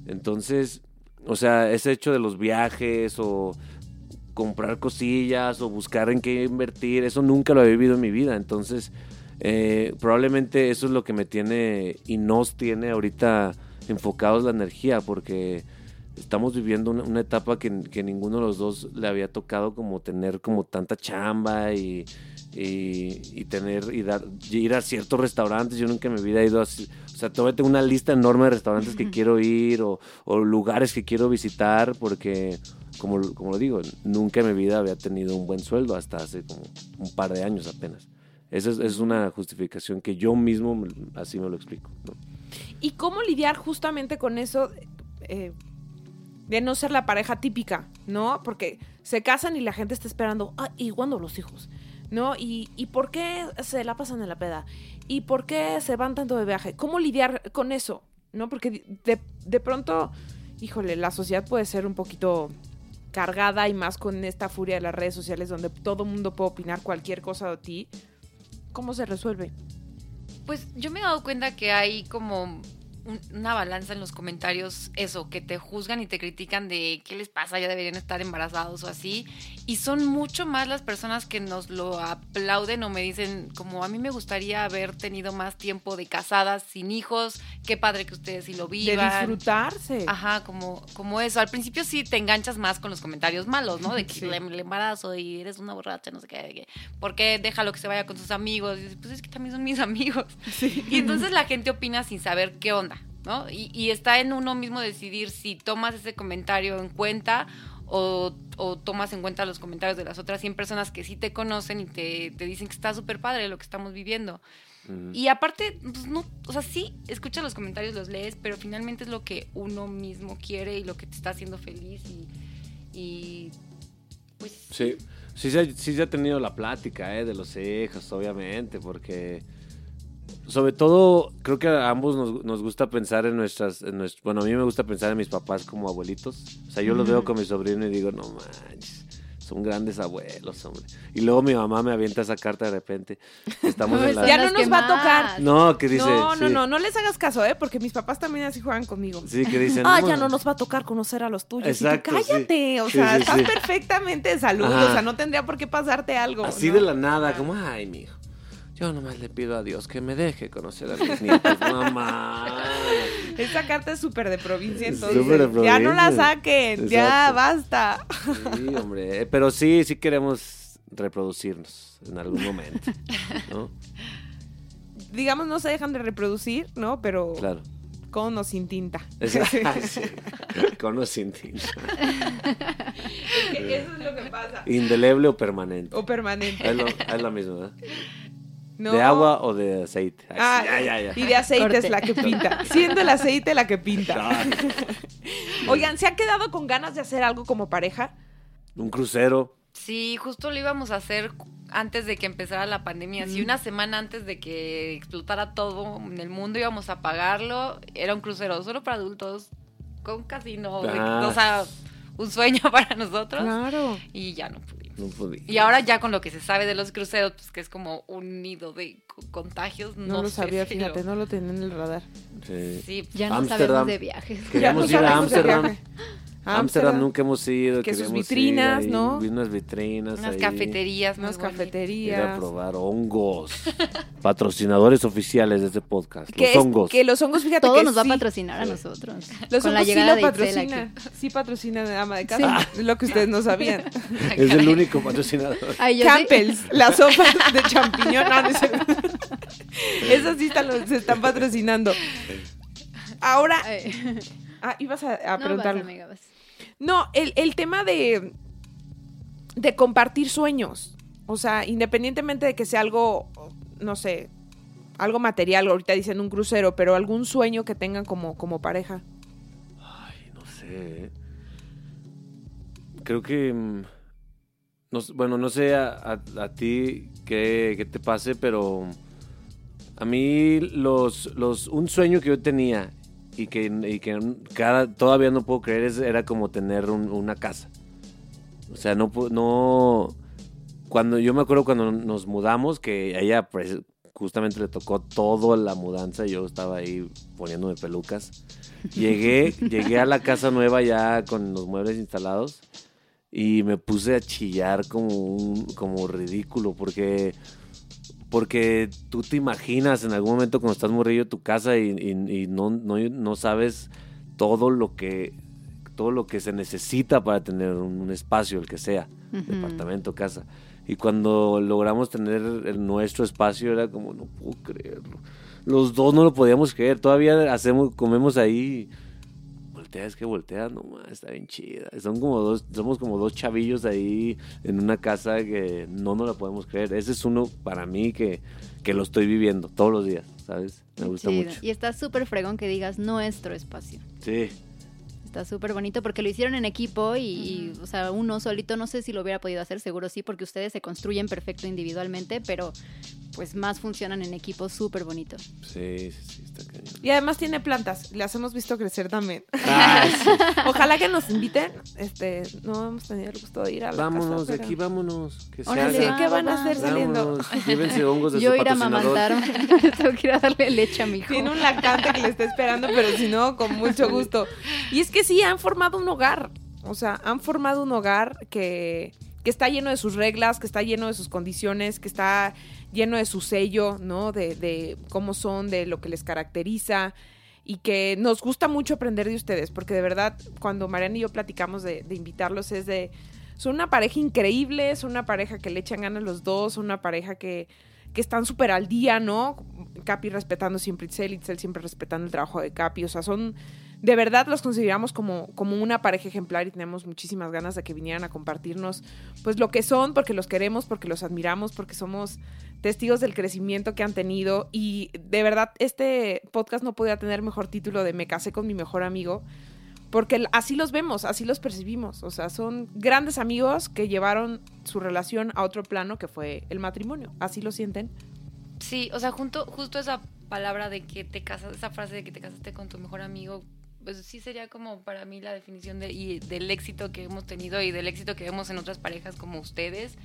Speaker 4: Entonces, o sea, ese hecho de los viajes o comprar cosillas o buscar en qué invertir, eso nunca lo he vivido en mi vida. Entonces, eh, probablemente eso es lo que me tiene y nos tiene ahorita enfocados la energía, porque estamos viviendo una, una etapa que, que ninguno de los dos le había tocado como tener como tanta chamba y, y, y tener y dar, y ir a ciertos restaurantes. Yo nunca en mi vida he ido así. O sea, todavía tengo una lista enorme de restaurantes que quiero ir o, o lugares que quiero visitar porque, como, como lo digo, nunca en mi vida había tenido un buen sueldo hasta hace como un par de años apenas. Esa es, es una justificación que yo mismo así me lo explico. ¿no?
Speaker 3: ¿Y cómo lidiar justamente con eso eh, de no ser la pareja típica, ¿no? Porque se casan y la gente está esperando, ah, ¿y cuándo los hijos? ¿No? ¿Y, ¿Y por qué se la pasan en la peda? ¿Y por qué se van tanto de viaje? ¿Cómo lidiar con eso? ¿No? Porque de, de pronto, híjole, la sociedad puede ser un poquito cargada y más con esta furia de las redes sociales donde todo mundo puede opinar cualquier cosa de ti. ¿Cómo se resuelve?
Speaker 5: Pues yo me he dado cuenta que hay como un- una balanza en los comentarios, eso, que te juzgan y te critican de qué les pasa, ya deberían estar embarazados o así. Y son mucho más las personas que nos lo aplauden o me dicen como a mí me gustaría haber tenido más tiempo de casadas sin hijos, qué padre que ustedes sí lo
Speaker 3: De
Speaker 5: vivan.
Speaker 3: disfrutarse.
Speaker 5: Ajá, como, como eso. Al principio sí te enganchas más con los comentarios malos, ¿no? De que
Speaker 3: Sí.
Speaker 5: le, le embarazo y eres una borracha, no sé qué. de ¿Por qué déjalo que se vaya con sus amigos? Y dices, pues es que también son mis amigos. Y entonces la gente opina sin saber qué onda, ¿no? Y, y está en uno mismo decidir si tomas ese comentario en cuenta o, o tomas en cuenta los comentarios de las otras 100 personas que sí te conocen y te, te dicen que está súper padre lo que estamos viviendo. Y aparte, pues no, o sea, sí, escuchas los comentarios, los lees, pero finalmente es lo que uno mismo quiere y lo que te está haciendo feliz y, y pues
Speaker 4: Sí, sí, se sí se ha tenido la plática eh, de los hijos, obviamente, porque sobre todo creo que a ambos nos, nos gusta pensar en nuestras, en nuestro- bueno, a mí me gusta pensar en mis papás como abuelitos. O sea, yo los veo con mi sobrino y digo, no manches, son grandes abuelos, hombre. Y luego mi mamá me avienta esa carta de repente. Estamos en la...
Speaker 3: Ya no nos va a tocar.
Speaker 4: No, que dice...
Speaker 3: no, no,
Speaker 4: sí,
Speaker 3: no, no les hagas caso, ¿eh? Porque mis papás también así juegan conmigo.
Speaker 4: Sí, que dicen...
Speaker 3: Ah,
Speaker 4: "No,
Speaker 3: ya no nos va a tocar conocer a los tuyos.
Speaker 4: Exacto,
Speaker 3: y tú, cállate, o sea,
Speaker 4: Sí, sí,
Speaker 3: estás
Speaker 4: sí.
Speaker 3: perfectamente de salud,
Speaker 4: Ajá.
Speaker 3: o sea, no tendría por qué pasarte algo.
Speaker 4: Así
Speaker 3: ¿no?
Speaker 4: de la nada, como, ay, mijo. Yo nomás le pido a Dios que me deje conocer a mis nietos, mamá.
Speaker 3: Esta carta es súper de provincia,
Speaker 4: Es
Speaker 3: entonces.
Speaker 4: súper de
Speaker 3: Ya no la saquen, ya
Speaker 4: Exacto.
Speaker 3: basta.
Speaker 4: Sí, hombre. eh, Pero sí, sí queremos reproducirnos en algún momento. ¿no?
Speaker 3: Digamos, no se dejan de reproducir, ¿no? Pero
Speaker 4: Claro.
Speaker 3: con o sin tinta.
Speaker 4: Esa- sí. Con o sin tinta.
Speaker 3: Eso es lo que pasa.
Speaker 4: Indeleble o permanente.
Speaker 3: O permanente.
Speaker 4: Es lo, es lo mismo, ¿verdad?
Speaker 3: No.
Speaker 4: ¿De agua o de aceite? Ay,
Speaker 3: Ah,
Speaker 4: sí, ya, ya, ya.
Speaker 3: Y de aceite
Speaker 2: Corte.
Speaker 3: es la que pinta. Siendo el aceite la que pinta. Oigan, ¿se han quedado con ganas de hacer algo como pareja?
Speaker 4: Un crucero.
Speaker 5: sí, justo lo íbamos a hacer antes de que empezara la pandemia, así una semana antes de que explotara todo en el mundo íbamos a pagarlo, era un crucero solo para adultos con casino, de-
Speaker 4: Ah.
Speaker 5: o sea, un sueño para nosotros
Speaker 3: Claro.
Speaker 5: y ya no.
Speaker 4: No podía.
Speaker 5: Y ahora ya con lo que se sabe de los cruceros, pues que es como un nido de co- contagios, no,
Speaker 3: No, lo
Speaker 5: sé
Speaker 3: sabía, fíjate, no lo tenía en el radar.
Speaker 4: Sí.
Speaker 5: Sí,
Speaker 2: Ya no
Speaker 4: Ámsterdam.
Speaker 2: sabemos de viajes.
Speaker 4: Queríamos
Speaker 3: Ya
Speaker 4: ir
Speaker 3: no
Speaker 4: a Ámsterdam. Ámsterdam nunca hemos ido.
Speaker 3: Que sus vitrinas,
Speaker 4: ir ahí,
Speaker 3: ¿no?
Speaker 4: Unas vitrinas.
Speaker 5: unas
Speaker 4: ahí.
Speaker 5: cafeterías,
Speaker 3: Unas
Speaker 5: bonitas.
Speaker 4: Ir a
Speaker 3: cafeterías.
Speaker 4: probar hongos. Patrocinadores oficiales de este podcast.
Speaker 3: Que,
Speaker 4: Los
Speaker 3: es-
Speaker 4: hongos.
Speaker 3: que los hongos, fíjate
Speaker 2: Todo
Speaker 3: que
Speaker 2: nos va a
Speaker 3: sí.
Speaker 2: patrocinar a nosotros.
Speaker 3: Los
Speaker 2: con la
Speaker 3: hongos sí
Speaker 2: llegada
Speaker 3: lo
Speaker 2: de Itzel aquí.
Speaker 3: patrocina. Sí patrocina de ama de casa. Es lo que ustedes no sabían.
Speaker 4: Es el único patrocinador.
Speaker 2: Ay, sí-
Speaker 3: Campbell's, las sopas de champiñón. Esas sí están, se están patrocinando. Ahora,
Speaker 2: Ay.
Speaker 3: ah, ibas a, a
Speaker 2: No, vas,
Speaker 3: preguntarle.
Speaker 2: amiga, vas.
Speaker 3: No, el, el tema de, de compartir sueños. O sea, independientemente de que sea algo, no sé, algo material, ahorita dicen un crucero, pero algún sueño que tengan como, como pareja.
Speaker 4: Ay, no sé. ¿eh? Creo que. mm, no bueno, no sé a, a- a ti qué, qué te pase, pero. A mí, los, los, un sueño que yo tenía y que, y que cada, todavía no puedo creer era como tener un- una casa. O sea, no, no. Cuando yo me acuerdo cuando nos mudamos, que ella, pues, justamente le tocó toda la mudanza yo estaba ahí poniéndome pelucas. Llegué, llegué a la casa nueva ya con los muebles instalados y me puse a chillar como un, como ridículo porque porque tú te imaginas en algún momento cuando estás morrillo tu casa y, y- y no, no, no sabes todo lo que todo lo que se necesita para tener un, un espacio, el que sea, departamento, casa. Y cuando logramos tener el nuestro espacio era como, no puedo creerlo. Los dos no lo podíamos creer. Todavía hacemos, comemos ahí. Voltea, es que voltea, no más, está bien chida. Son como dos, somos como dos chavillos ahí en una casa que no nos la podemos creer. Ese es uno para mí que, que lo estoy viviendo todos los días, ¿sabes? Me gusta
Speaker 2: Chido.
Speaker 4: mucho.
Speaker 2: Y está súper fregón que digas nuestro espacio.
Speaker 4: Sí.
Speaker 2: Está súper bonito porque lo hicieron en equipo y, y, o sea, uno solito no sé si lo hubiera podido hacer, seguro sí, porque ustedes se construyen perfecto individualmente, pero pues más funcionan en equipo súper bonito.
Speaker 4: Sí, sí, sí, está cañón.
Speaker 3: Y además tiene plantas, las hemos visto crecer también.
Speaker 4: Ah, sí.
Speaker 3: Ojalá que nos inviten. Este, no hemos tenido el gusto de ir a la
Speaker 4: Vámonos
Speaker 3: casa,
Speaker 4: de
Speaker 3: pero-
Speaker 4: aquí, vámonos. Que se
Speaker 2: Órale,
Speaker 4: haga.
Speaker 3: ¿qué van a hacer saliendo?
Speaker 4: Llévense hongos de
Speaker 2: Yo
Speaker 4: su
Speaker 2: ir a amamantar, tengo que ir a darle leche a mi hijo.
Speaker 3: Tiene un lactante que le está esperando, pero si no, con mucho gusto. Y es que sí, han formado un hogar. O sea, han formado un hogar que, que está lleno de sus reglas, que está lleno de sus condiciones, que está lleno de su sello, ¿no? De, de cómo son, de lo que les caracteriza. Y que nos gusta mucho aprender de ustedes, porque de verdad, cuando Mariana y yo platicamos de, invitarlos, es de. Son una pareja increíble, son una pareja que le echan ganas los dos, son una pareja que, que están súper al día, ¿no? Capi respetando siempre Itzel, Itzel siempre respetando el trabajo de Capi. O sea, son. De verdad los consideramos como, como una pareja ejemplar y tenemos muchísimas ganas de que vinieran a compartirnos, pues lo que son, porque los queremos, porque los admiramos, porque somos testigos del crecimiento que han tenido. Y de verdad, este podcast no podía tener mejor título de Me casé con mi mejor amigo. Porque así los vemos, así los percibimos. O sea, son grandes amigos que llevaron su relación a otro plano que fue el matrimonio. Así lo sienten.
Speaker 5: Sí, o sea, junto, justo esa palabra de que te casas, esa frase de que te casaste con tu mejor amigo, pues sí sería como para mí la definición de, y del éxito que hemos tenido y del éxito que vemos en otras parejas como ustedes.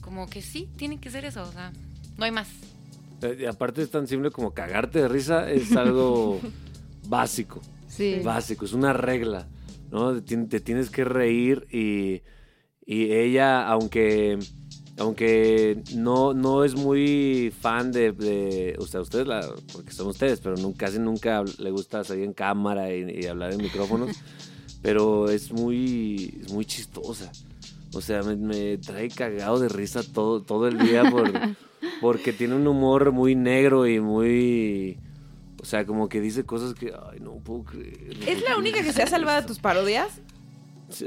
Speaker 5: Como que sí, tiene que ser eso, o sea, no hay más.
Speaker 4: Eh, Y aparte es tan simple como cagarte de risa, es algo básico.
Speaker 2: Sí.
Speaker 4: Básico, es una regla, ¿no? Te, te tienes que reír y, y ella, aunque aunque no, no es muy fan de, de- o sea, ustedes, la, porque son ustedes, pero nunca, casi nunca le gusta salir en cámara y, y hablar en micrófonos, pero es muy, es muy chistosa. O sea, me, me trae cagado de risa todo, todo el día por, porque tiene un humor muy negro y muy... O sea, como que dice cosas que, ay, no puedo creer.
Speaker 3: ¿Es la única que se ha salvado de tus parodias?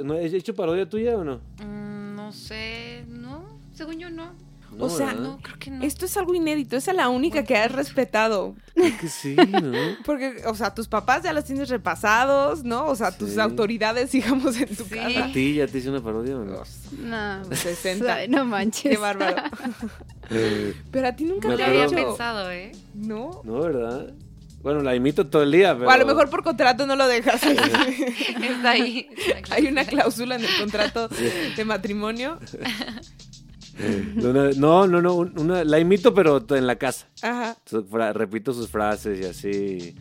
Speaker 4: ¿No he hecho parodia tuya o no?
Speaker 5: Mm, no sé, no, según yo no.
Speaker 4: No,
Speaker 3: O sea.
Speaker 5: No, creo que no.
Speaker 3: Esto es algo inédito. Esa es la única que has respetado.
Speaker 4: Creo que sí, ¿no?
Speaker 3: Porque, o sea, tus papás ya los tienes repasados, ¿no? O sea, tus autoridades, digamos, en tu
Speaker 5: Sí.
Speaker 3: casa.
Speaker 4: ¿A ti ya te hice una parodia o no?
Speaker 2: No,
Speaker 3: 60.
Speaker 2: ay, no manches.
Speaker 3: Qué bárbaro. Pero a ti nunca
Speaker 4: Me
Speaker 3: te
Speaker 5: Lo
Speaker 3: había
Speaker 5: pensado, ¿eh?
Speaker 3: ¿No?
Speaker 4: No, ¿verdad? Bueno, la imito todo el día, pero...
Speaker 3: O a lo mejor por contrato no lo dejas.
Speaker 5: Está ahí.
Speaker 3: Hay una cláusula en el contrato de matrimonio.
Speaker 4: Una- No, no, no, un- una, la imito pero en la casa.
Speaker 3: Ajá.
Speaker 4: Repito sus frases y así.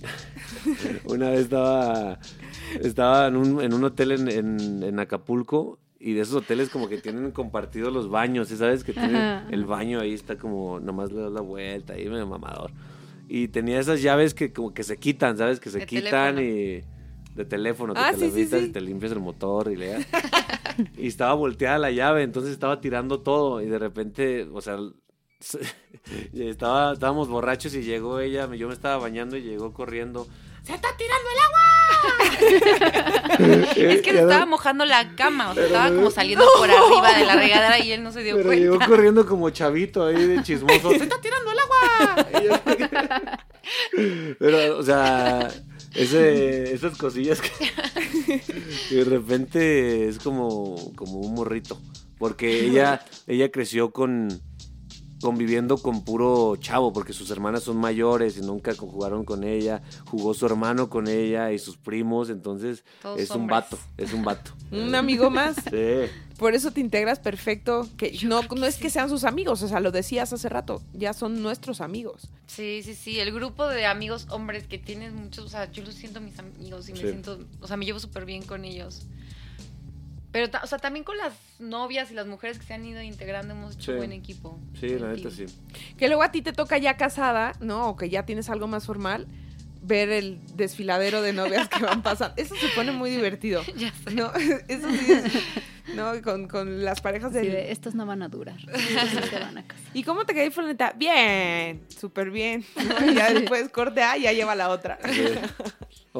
Speaker 4: Una vez estaba, estaba en, un, en un hotel en, en- en Acapulco y de esos hoteles como que tienen compartidos los baños, ¿sí ¿sabes? Que tienen
Speaker 2: Ajá.
Speaker 4: el baño ahí está como, nomás le das la vuelta ahí, medio mamador. Y tenía esas llaves que como que se quitan, ¿sabes? Que se quitan
Speaker 5: teléfono.
Speaker 4: y... De teléfono, que
Speaker 3: Ah,
Speaker 4: te
Speaker 3: sí,
Speaker 4: las
Speaker 3: sí,
Speaker 4: y te limpias el motor y le Y estaba volteada la llave, entonces estaba tirando todo y de repente, o sea, estaba, estábamos borrachos y llegó ella, yo me estaba bañando y llegó corriendo. ¡Se está tirando el agua!
Speaker 5: Es que se estaba mojando la cama, o sea, estaba como saliendo por arriba de la regadera y él no se dio
Speaker 4: Pero llegó
Speaker 5: cuenta.
Speaker 4: corriendo como chavito ahí de chismoso. ¡Se está tirando el agua! Pero, o sea, ese, esas cosillas que, que de repente es como, como un morrito. Porque ella, ella creció con conviviendo con puro chavo, porque sus hermanas son mayores y nunca jugaron con ella, jugó su hermano con ella y sus primos, entonces
Speaker 5: Todos
Speaker 4: es un vato, es un vato.
Speaker 3: Un amigo más.
Speaker 4: Sí,
Speaker 3: Por eso te integras perfecto. Que no, no es que sean sus amigos, o sea, lo decías hace rato, ya son nuestros amigos.
Speaker 5: Sí, sí, sí. El grupo de amigos hombres que tienes muchos, o sea, yo los siento mis amigos y me
Speaker 4: Sí.
Speaker 5: siento, o sea, me llevo súper bien con ellos. Pero, o sea, también con las novias y las mujeres que se han ido integrando hemos hecho
Speaker 4: Sí.
Speaker 5: buen equipo.
Speaker 4: Sí, la neta sí.
Speaker 3: Que luego a ti te toca ya casada, ¿no? O que ya tienes algo más formal, ver el desfiladero de novias que van pasando. Eso se pone muy divertido.
Speaker 5: Ya sé.
Speaker 3: ¿No? Eso sí es. ¿No? Con, con las parejas de.
Speaker 2: de, estos no van a durar. Estos sí se van a casar.
Speaker 3: ¿Y cómo te caí, Fulanita? Bien, súper bien. ¿no? Y ya después corte A y ya lleva la otra.
Speaker 4: Sí.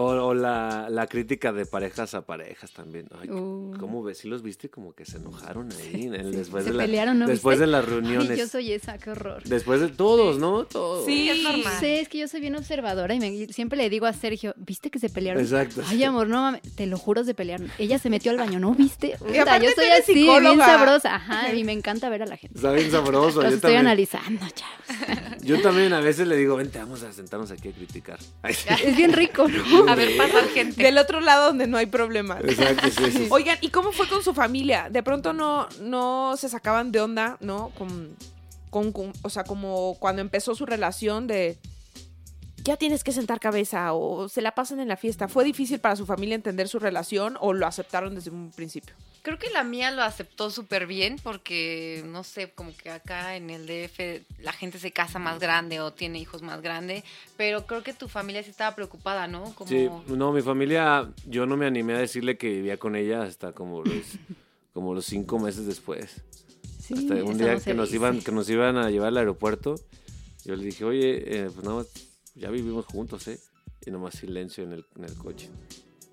Speaker 4: O, o la, la crítica de parejas a parejas también. Ay,
Speaker 2: Uh.
Speaker 4: ¿Cómo ves? ¿Sí los viste? Como que se enojaron ahí. en el- después
Speaker 2: se
Speaker 4: de la-
Speaker 2: pelearon, ¿no
Speaker 4: Después
Speaker 2: viste?
Speaker 4: de las
Speaker 2: Ay,
Speaker 4: reuniones.
Speaker 2: yo soy esa, qué horror.
Speaker 4: Después de todos, ¿no? Todos.
Speaker 3: Sí,
Speaker 5: es normal.
Speaker 2: Sí, es que yo soy bien observadora y me- siempre le digo a Sergio, ¿viste que se pelearon?
Speaker 4: Exacto.
Speaker 2: Ay, amor, no mames, te lo juro, se pelearon. Ella se metió al baño, ¿no viste? Yo soy así, bien
Speaker 3: psicóloga.
Speaker 2: sabrosa. Ajá, y me encanta ver a la gente.
Speaker 4: Está bien sabroso.
Speaker 2: Los
Speaker 4: Yo
Speaker 2: estoy
Speaker 4: también,
Speaker 2: analizando, chavos.
Speaker 4: yo también a veces le digo, vente, vamos a sentarnos aquí a criticar. Ay, sí.
Speaker 2: Es bien rico, ¿no?
Speaker 5: A ver, pasar gente.
Speaker 3: Del otro lado donde no hay problemas.
Speaker 4: Exacto, sí, sí.
Speaker 3: Oigan, ¿y cómo fue con su familia? De pronto no, no se sacaban de onda, ¿no? Con, con, con- o sea, como cuando empezó su relación de ya tienes que sentar cabeza o se la pasan en la fiesta. ¿Fue difícil para su familia entender su relación o lo aceptaron desde un principio?
Speaker 5: Creo que la mía lo aceptó súper bien porque, no sé, como que acá en el DF la gente se casa más grande o tiene hijos más grande, pero creo que tu familia sí estaba preocupada, ¿no? Como...
Speaker 4: Sí, no, mi familia, yo no me animé a decirle que vivía con ella hasta como los, como los cinco meses después.
Speaker 2: Sí,
Speaker 4: hasta un día
Speaker 2: no
Speaker 4: que nos iban, que nos iban a llevar al aeropuerto, yo le dije, oye, eh, pues nada más, ya vivimos juntos, ¿eh? Y nomás silencio en el, en el coche.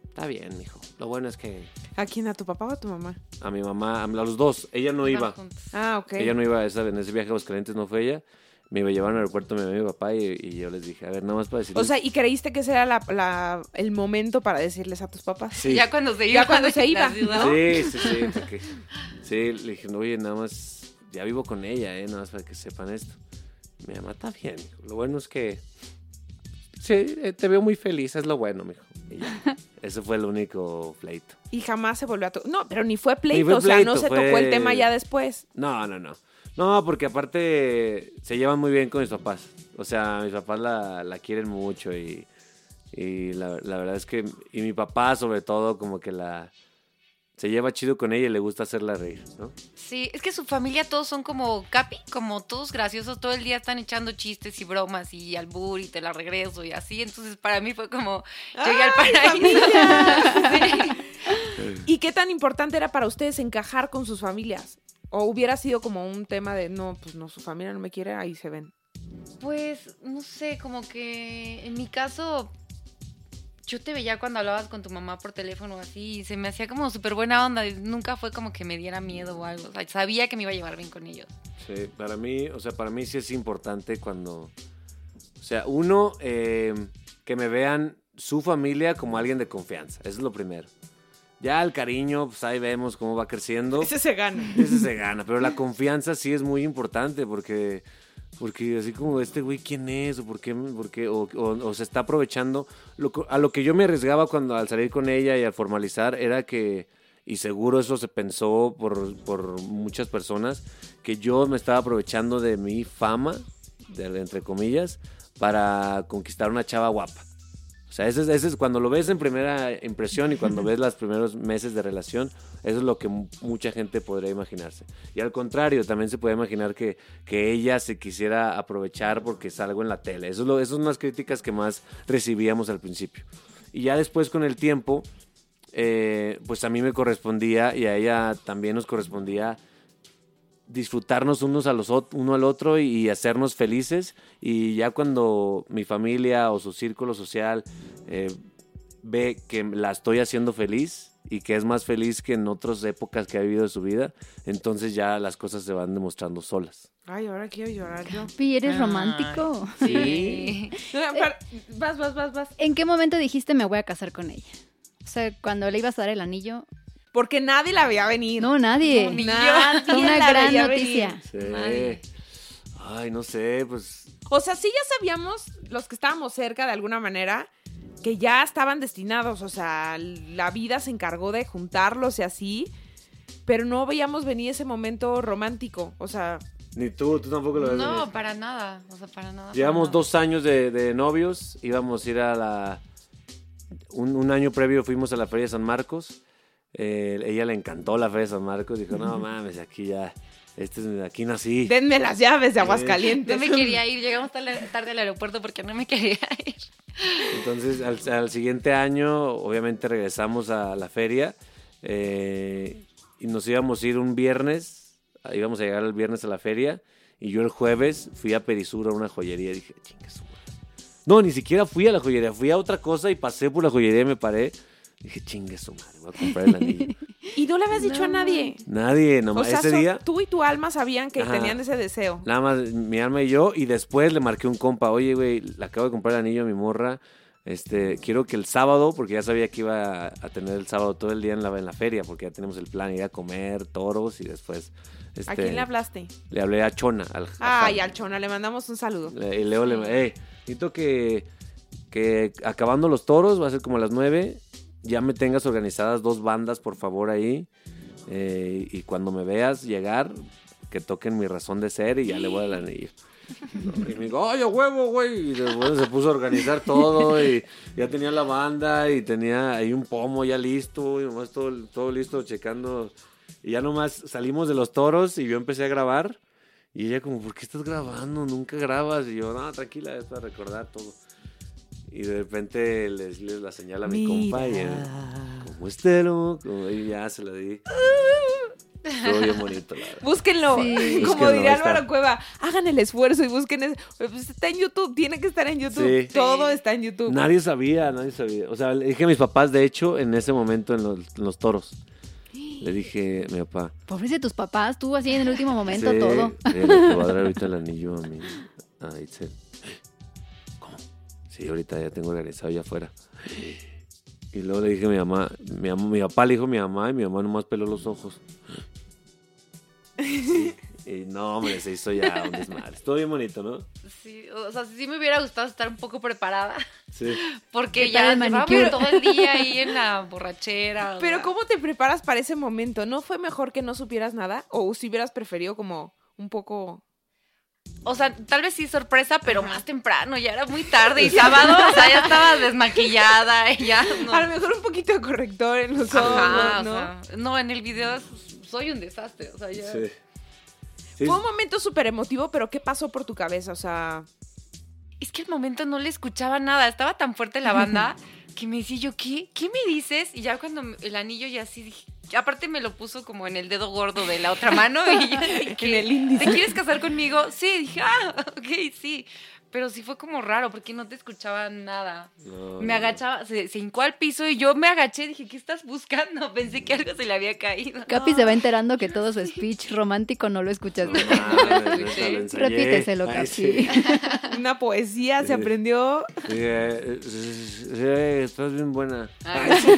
Speaker 4: Está bien, mijo. Lo bueno es que
Speaker 3: ¿A quién? ¿A tu papá o a tu mamá?
Speaker 4: a mi mamá, a los dos, ella no iba.
Speaker 5: juntos.
Speaker 3: Ah, ok.
Speaker 4: Ella no iba a esa, en ese viaje a Aguascalientes, no fue ella. Me iba a llevar al aeropuerto mi mamá y mi papá y, y yo les dije, a ver, nada más para decirles.
Speaker 3: O sea, ¿y creíste que ese era la- la- el momento para decirles a tus papás?
Speaker 4: sí.
Speaker 5: Ya cuando se iba.
Speaker 3: Ya cuando se iba. ¿no?
Speaker 4: Sí, sí, sí. porque- sí, le dije, no, oye, nada más, ya vivo con ella, ¿eh? Nada más para que sepan esto. Mi mamá está bien, hijo. Lo bueno es que. Sí, eh, te veo muy feliz, es lo bueno, mijo. Y ya. Ese fue el único pleito.
Speaker 3: Y jamás se volvió a... to- No, pero ni fue pleito,
Speaker 4: fue
Speaker 3: o sea, no se tocó el tema ya después.
Speaker 4: No, no, no. No, porque aparte se llevan muy bien con mis papás. O sea, mis papás la, la quieren mucho y, y la, la verdad es que... Y mi papá sobre todo como que la... Se lleva chido con ella y le gusta hacerla reír, ¿no?
Speaker 5: Sí, es que su familia todos son como Capi, como todos graciosos, todo el día están echando chistes y bromas y albur y te la regreso y así, entonces para mí fue como llegué al paraíso. Sí.
Speaker 3: ¿Y qué tan importante era para ustedes encajar con sus familias? ¿O hubiera sido como un tema de, no, pues no, su familia no me quiere, ahí se ven?
Speaker 5: Pues, no sé, como que en mi caso, yo te veía cuando hablabas con tu mamá por teléfono así, y se me hacía como súper buena onda, nunca fue como que me diera miedo o algo, o sea, sabía que me iba a llevar bien con ellos.
Speaker 4: Sí, para mí, o sea, para mí sí es importante cuando, o sea, uno, eh, que me vean su familia como alguien de confianza, eso es lo primero. Ya el cariño, pues ahí vemos cómo va creciendo.
Speaker 3: Ese se gana.
Speaker 4: Ese se gana, pero la confianza sí es muy importante porque, porque así como este güey, ¿quién es? ¿O por qué? por? O, o- o se está aprovechando. Lo a lo que yo me arriesgaba cuando al salir con ella y al formalizar era que, y seguro eso se pensó por, por muchas personas, que yo me estaba aprovechando de mi fama, de, entre comillas, para conquistar una chava guapa. O sea, ese es, ese es cuando lo ves en primera impresión y cuando ves los primeros meses de relación, eso es lo que mu- mucha gente podría imaginarse. Y al contrario, también se puede imaginar que, que ella se quisiera aprovechar porque salgo en la tele. Eso es lo, esas son las críticas que más recibíamos al principio. Y ya después con el tiempo, eh, pues a mí me correspondía y a ella también nos correspondía disfrutarnos unos a los uno al otro y hacernos felices y ya cuando mi familia o su círculo social eh, ve que la estoy haciendo feliz y que es más feliz que en otras épocas que ha vivido de su vida, entonces ya las cosas se van demostrando solas.
Speaker 3: Ay, ahora quiero llorar yo.
Speaker 2: Pi, ¿eres romántico?
Speaker 5: Sí.
Speaker 3: Para- vas, vas, vas, vas.
Speaker 2: ¿En qué momento dijiste me voy a casar con ella? O sea, cuando le ibas a dar el anillo.
Speaker 3: Porque nadie la veía venir.
Speaker 2: No, nadie.
Speaker 5: No, ni yo.
Speaker 3: Nadie
Speaker 2: Fue una
Speaker 3: la
Speaker 2: gran
Speaker 3: veía
Speaker 2: noticia.
Speaker 3: venir.
Speaker 5: Nadie.
Speaker 4: Ay, no sé, pues
Speaker 3: O sea, sí ya sabíamos, los que estábamos cerca de alguna manera, que ya estaban destinados. O sea, la vida se encargó de juntarlos y así. pero no veíamos venir ese momento romántico. O sea,
Speaker 4: Ni tú, tú tampoco lo ves.
Speaker 5: No,
Speaker 4: venir.
Speaker 5: para nada. O sea, para nada.
Speaker 4: Llevamos
Speaker 5: para
Speaker 4: dos años de, de novios, íbamos a ir a la... Un, un año previo fuimos a la Feria de San Marcos, Eh, ella le encantó la Feria de San Marcos, dijo, no mames, aquí ya, este es, aquí nací.
Speaker 3: denme las llaves de. Aguascalientes.
Speaker 5: No me quería ir. Llegamos tarde, al aeropuerto porque no me quería ir.
Speaker 4: Entonces, al, al siguiente año, obviamente regresamos a la feria eh, y nos íbamos a ir un viernes, íbamos a llegar el viernes a la feria y yo el jueves fui a Perisur a una joyería y dije, chingue su madre". No, ni siquiera fui a la joyería, fui a otra cosa y pasé por la joyería y me paré. Dije, chingue su madre, voy a comprar el anillo.
Speaker 3: Y no le habías dicho a nadie.
Speaker 4: Nadie,
Speaker 3: O
Speaker 4: nomás
Speaker 3: sea,
Speaker 4: ese
Speaker 3: so-
Speaker 4: día.
Speaker 3: tú y tu alma sabían que
Speaker 4: Ajá.
Speaker 3: tenían ese deseo.
Speaker 4: Nada más mi alma y yo. Y después le marqué un compa. Oye, güey, le acabo de comprar el anillo a mi morra. Este, quiero que el sábado, porque ya sabía que iba a, a tener el sábado todo el día en la, en la feria, porque ya tenemos el plan, ir a comer toros y después. Este,
Speaker 3: ¿A quién le hablaste?
Speaker 4: Le hablé a Chona. Al, a
Speaker 3: Ay,
Speaker 4: Juan.
Speaker 3: al Chona, le mandamos un saludo.
Speaker 4: Le- Y Leo le hey, necesito que, que acabando los toros, va a ser como a las nueve, ya me tengas organizadas dos bandas, por favor, ahí. Eh, y cuando me veas llegar, que toquen mi razón de ser y ya le voy a dar el anillo. Y me dijo, ay, a huevo, güey. Y después se puso a organizar todo y ya tenía la banda y tenía ahí un pomo ya listo y nomás todo, todo listo checando. Y ya nomás salimos de los toros y yo empecé a grabar. Y ella como, ¿por qué estás grabando? Nunca grabas. Y yo, no, tranquila, es para recordar todo. Y de repente les, les la señala a mi compa y él, como Estelo, como y ya se la di. Estuvo bien bonito, la.
Speaker 3: Búsquenlo.
Speaker 2: Sí.
Speaker 3: Como
Speaker 4: Búsquenlo,
Speaker 3: diría. Álvaro Cueva, hagan el esfuerzo y busquen. ese- Pues está en YouTube, tiene que estar en YouTube.
Speaker 4: Sí.
Speaker 3: Todo
Speaker 5: Sí.
Speaker 3: está en YouTube.
Speaker 4: Nadie sabía, nadie sabía. O sea, le dije a mis papás, de hecho, en ese momento en los, en los toros. Le dije a mi papá.
Speaker 2: Pobres de tus papás, tú así en el último momento
Speaker 4: "Sí,
Speaker 2: todo.
Speaker 4: le voy a dar ahorita el anillo a mi. A Itzel". Sí, ahorita ya tengo organizado ya afuera. Y luego le dije a mi mamá, mi, mamá- mi papá le dijo a mi mamá y mi mamá nomás peló los ojos. Y no, hombre, se hizo ya un desmadre. Estuvo bien bonito, ¿no?
Speaker 5: Sí, o sea, sí me hubiera gustado estar un poco preparada.
Speaker 4: Sí.
Speaker 5: Porque
Speaker 2: ¿Qué tal
Speaker 5: ya
Speaker 2: manicure?
Speaker 5: todo el día ahí en la borrachera. o
Speaker 3: Pero
Speaker 5: sea.
Speaker 3: ¿cómo te preparas para ese momento? ¿No fue mejor que no supieras nada? ¿O si hubieras preferido como un poco...
Speaker 5: O sea, tal vez sí sorpresa, pero más temprano, ya era muy tarde y sábado, o sea, ya estaba desmaquillada y ya no.
Speaker 3: A lo mejor un poquito de corrector en los ojos,
Speaker 5: Ajá,
Speaker 3: ¿no?
Speaker 5: o sea, no, en el video soy un desastre, o sea, ya.
Speaker 4: Sí. Sí,
Speaker 3: Fue un momento súper emotivo, pero ¿qué pasó por tu cabeza? O sea,
Speaker 5: Es que al momento no le escuchaba nada, estaba tan fuerte la banda que me decía yo, ¿qué? ¿Qué me dices? Y ya cuando el anillo ya así dije, aparte me lo puso como en el dedo gordo de la otra mano y yo dije,
Speaker 3: En el índice.
Speaker 5: ¿te quieres casar conmigo? Sí, dije, ah, ok, sí. Pero sí fue como raro porque no te escuchaba nada.
Speaker 4: No,
Speaker 5: Me
Speaker 4: no.
Speaker 5: agachaba, se, se hincó al piso y yo me agaché, dije, ¿qué estás buscando? Pensé que algo se le había caído.
Speaker 2: Capi se va enterando que todo su speech romántico no lo escuchaste.
Speaker 4: Lo ensayé.
Speaker 2: Repíteselo, Capi.
Speaker 4: sí.
Speaker 3: una poesía se
Speaker 4: Sí.
Speaker 3: aprendió.
Speaker 4: Eh, eh, estás bien buena.
Speaker 5: Ay, sí.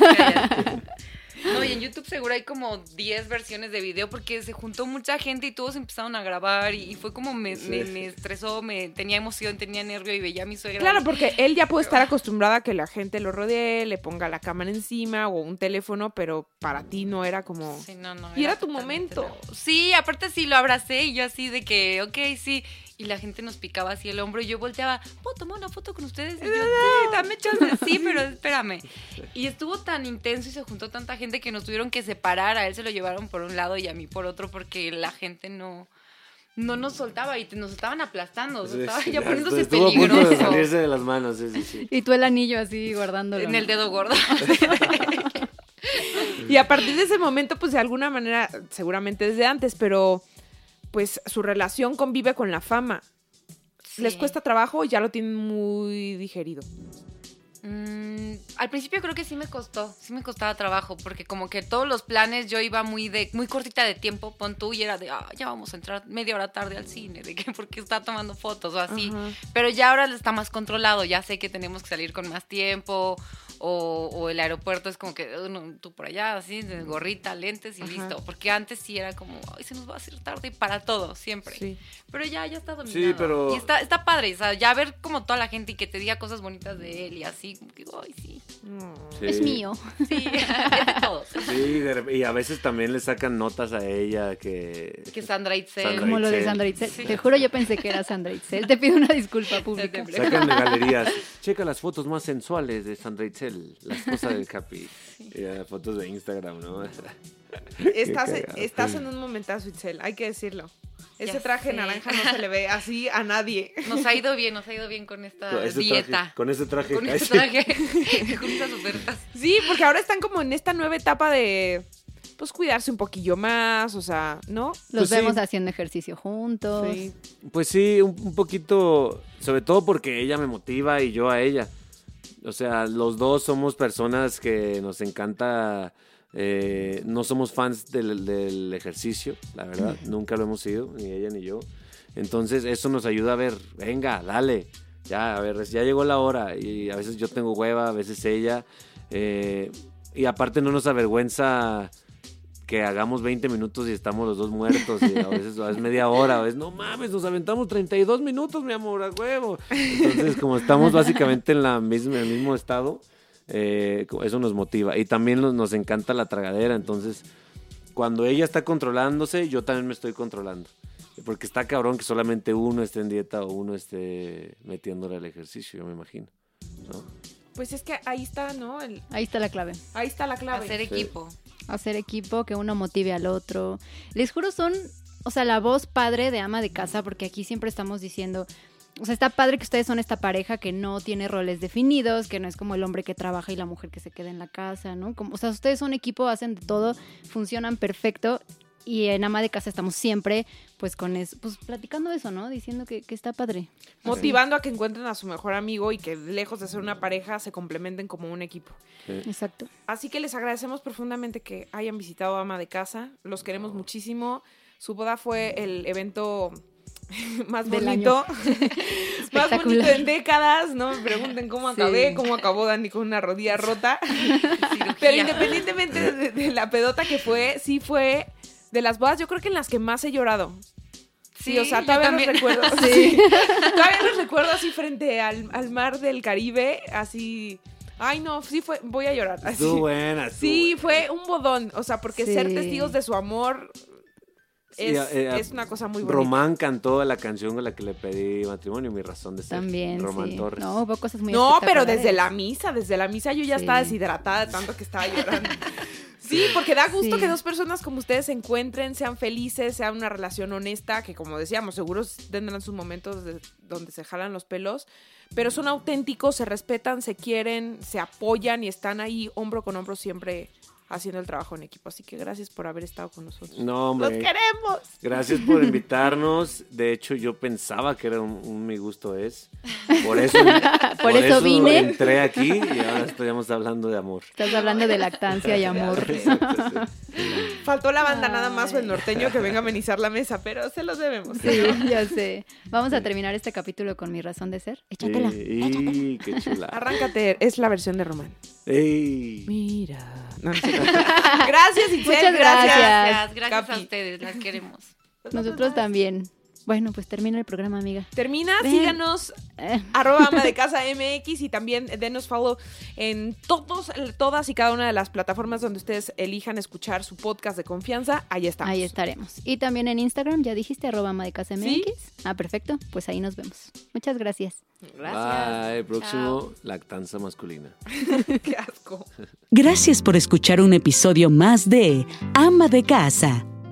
Speaker 5: No, y en YouTube seguro hay como 10 versiones de video porque se juntó mucha gente y todos empezaron a grabar y, y fue como me,
Speaker 4: Sí.
Speaker 5: me, me estresó, me tenía emoción, tenía nervio y veía a mi suegra.
Speaker 3: Claro, porque él ya puede estar acostumbrado a que la gente lo rodee, le ponga la cámara encima o un teléfono, pero para ti no era como...
Speaker 5: Sí, no, no,
Speaker 3: Y era tu momento.
Speaker 5: Sí, aparte sí lo abracé y yo así de que, ok, sí. Y la gente nos picaba así el hombro y yo volteaba, ¿puedo tomar una foto con ustedes? Y yo, sí, dame chance, sí, pero espérame. Y estuvo tan intenso y se juntó tanta gente que nos tuvieron que separar. A él se lo llevaron por un lado y a mí por otro porque la gente no, no nos soltaba y te- nos estaban aplastando.
Speaker 4: Sí,
Speaker 5: estaba
Speaker 4: sí,
Speaker 5: ya poniéndose
Speaker 4: estuvo a punto de
Speaker 5: peligroso.
Speaker 4: salirse de las manos, sí, sí, sí.
Speaker 2: Y tú el anillo así guardándolo.
Speaker 5: En el
Speaker 2: ¿no?
Speaker 5: dedo gordo.
Speaker 3: Y a partir de ese momento, pues de alguna manera, seguramente desde antes, pero pues su relación convive con la fama. ¿Les cuesta trabajo o ya lo tienen muy digerido?
Speaker 5: Mm, al principio creo que sí me costó, sí me costaba trabajo, porque como que todos los planes yo iba muy de muy cortita de tiempo, pon tú y era de, ah, ya vamos a entrar media hora tarde al cine, de que porque está tomando fotos o así.
Speaker 3: Ajá.
Speaker 5: Pero ya ahora está más controlado, ya sé que tenemos que salir con más tiempo o, o el aeropuerto es como que "Oh, no, tú por allá, así, de gorrita, lentes y
Speaker 3: Ajá.
Speaker 5: listo. Porque antes sí era como, ay, se nos va a hacer tarde para todo, siempre.
Speaker 3: Sí.
Speaker 5: Pero ya, ya está dominado.
Speaker 4: pero-
Speaker 5: Y está, está padre, o sea, ya ver como toda la gente y que te diga cosas bonitas de él y así, como que, ay, sí,
Speaker 4: Sí.
Speaker 2: Es mío.
Speaker 5: sí, es de todos.
Speaker 4: Sí, de rep- y a veces también le sacan notas a ella que...
Speaker 5: Que Sandra Itzel.
Speaker 4: Sandra
Speaker 2: Como lo de. Sandra Itzel.
Speaker 5: Sí.
Speaker 2: Te juro, yo pensé que era Sandra Itzel. Te pido una disculpa pública.
Speaker 4: Sacan de galerías. Checa las fotos más sensuales de Sandra Itzel, la esposa del Capi. Y, eh, fotos de Instagram, ¿no?
Speaker 3: Estás, estás en un momentazo, Itzel, hay que decirlo. Ese traje
Speaker 5: sé.
Speaker 3: naranja no se le ve así a nadie.
Speaker 5: Nos ha ido bien, nos ha ido bien con esta
Speaker 4: Con ese
Speaker 5: dieta.
Speaker 4: traje. Con ese traje.
Speaker 5: Con este
Speaker 4: sí.
Speaker 5: traje, con estas ofertas.
Speaker 3: Sí, porque ahora están como en esta nueva etapa de, pues, cuidarse un poquillo más, o sea, ¿no?
Speaker 2: Los
Speaker 4: Pues sí.
Speaker 2: vemos haciendo ejercicio juntos.
Speaker 3: Sí.
Speaker 4: Pues sí, un, un poquito, sobre todo porque ella me motiva y yo a ella. O sea, los dos somos personas que nos encanta, eh, no somos fans del, del ejercicio, la verdad, nunca lo hemos sido, ni ella ni yo. Entonces eso nos ayuda a ver, venga, dale, ya, a ver, ya llegó la hora y a veces yo tengo hueva, a veces ella. eh, y aparte no nos avergüenza que hagamos 20 minutos y estamos los dos muertos, y a veces es media hora, a veces, no mames, nos aventamos 32 minutos, mi amor, a huevo. Entonces, como estamos básicamente en la misma, el mismo estado, eh, eso nos motiva. Y también nos, nos encanta la tragadera, entonces, cuando ella está controlándose, yo también me estoy controlando. Porque está cabrón que solamente uno esté en dieta o uno esté metiéndole al ejercicio, yo me imagino. ¿no?
Speaker 3: Pues es que ahí está, ¿no? El-
Speaker 2: Ahí está la clave.
Speaker 3: ahí está la clave.
Speaker 5: Hacer equipo.
Speaker 2: Hacer equipo, que uno motive al otro. Les juro, son, o sea, la voz padre de ama de casa, porque aquí siempre estamos diciendo, o sea, está padre que ustedes son esta pareja que no tiene roles definidos, que no es como el hombre que trabaja y la mujer que se queda en la casa, ¿no? Como, o sea, ustedes son equipo, hacen de todo, funcionan perfecto. Y en ama de casa estamos siempre, pues, con eso, pues, platicando eso, ¿no? Diciendo que, que está padre.
Speaker 3: Motivando a que encuentren a su mejor amigo y que lejos de ser una pareja se complementen como un equipo.
Speaker 2: Exacto.
Speaker 3: Así que les agradecemos profundamente que hayan visitado Ama de Casa. Los queremos muchísimo. Su boda fue el evento más bonito. más bonito en décadas. No me pregunten cómo
Speaker 2: Sí.
Speaker 3: acabé, cómo acabó Dani con una rodilla rota. Pero independientemente de, de la pedota que fue, sí fue de las bodas, yo creo que en las que más he llorado. Sí,
Speaker 5: Sí,
Speaker 3: o sea, todavía los recuerdo. Sí. todavía los recuerdo así frente al, al mar del Caribe, así. Ay, no, sí fue, voy a llorar. así.
Speaker 4: Estuvo buena. estuvo
Speaker 3: Sí,
Speaker 4: buena.
Speaker 3: fue un bodón. O sea, porque
Speaker 2: Sí.
Speaker 3: ser testigos de su amor
Speaker 4: Sí,
Speaker 3: es,
Speaker 4: eh,
Speaker 3: es una cosa muy bonita.
Speaker 4: Román cantó la canción con la que le pedí matrimonio, mi razón de ser.
Speaker 2: También,
Speaker 4: Román
Speaker 2: sí.
Speaker 4: Torres.
Speaker 2: No, hubo cosas muy
Speaker 3: No, pero desde la misa, desde la misa yo ya
Speaker 2: Sí.
Speaker 3: estaba deshidratada de tanto que estaba llorando. Sí, porque da gusto
Speaker 2: Sí.
Speaker 3: que dos personas como ustedes se encuentren, sean felices, sea una relación honesta, que como decíamos, seguros tendrán sus momentos de- donde se jalan los pelos, pero son auténticos, se respetan, se quieren, se apoyan y están ahí hombro con hombro siempre haciendo el trabajo en equipo. Así que gracias por haber estado con nosotros.
Speaker 4: No,
Speaker 3: ¡Los
Speaker 4: hombre.
Speaker 3: queremos!
Speaker 4: Gracias por invitarnos. De hecho, yo pensaba que era un, un mi gusto es. Por eso,
Speaker 2: Por eso vine.
Speaker 4: entré aquí y ahora estamos hablando de amor.
Speaker 2: Estás hablando de lactancia y amor.
Speaker 4: Exacto, sí.
Speaker 3: Faltó la banda nada más o el norteño que venga a amenizar la mesa, pero se los debemos.
Speaker 2: Sí, ya sé. Vamos a terminar este capítulo con mi razón de ser. Échatela.
Speaker 4: Y, y qué chula.
Speaker 3: Arráncate, es la versión de Román.
Speaker 4: Ey.
Speaker 3: Mira. No, no gracias, Itzel.
Speaker 2: Muchas gracias.
Speaker 5: Gracias, gracias
Speaker 3: Capi.
Speaker 5: a ustedes, las queremos.
Speaker 2: Nosotros también. Bueno, pues termina el programa, amiga.
Speaker 3: Termina,
Speaker 2: Ven.
Speaker 3: síganos
Speaker 2: Eh,
Speaker 3: arroba ama de casa MX y también denos follow en todos, todas y cada una de las plataformas donde ustedes elijan escuchar su podcast de confianza. Ahí estamos.
Speaker 2: ahí estaremos. Y también en Instagram, ya dijiste, arroba ama de casa MX.
Speaker 3: ¿Sí?
Speaker 2: Ah, perfecto. Pues ahí nos vemos. Muchas gracias.
Speaker 5: Gracias.
Speaker 4: Bye. Próximo, lactanza masculina.
Speaker 3: Qué asco.
Speaker 1: Gracias por escuchar un episodio más de Ama de Casa,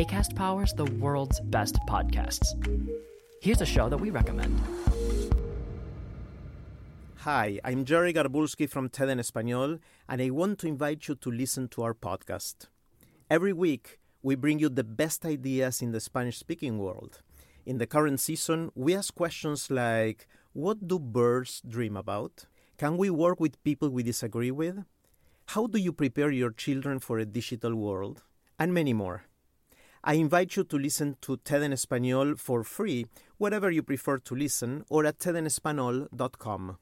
Speaker 6: ACAST powers the world's best podcasts. Here's a show that we recommend.
Speaker 7: Hi, I'm Jerry Garbulski from TED en Español, and I want to invite you to listen to our podcast. Every week, we bring you the best ideas in the Spanish speaking world. In the current season, we ask questions like What do birds dream about? Can we work with people we disagree with? How do you prepare your children for a digital world? And many more. I invite you to listen to TED en Español for free wherever you prefer to listen or at tedenespanol.com.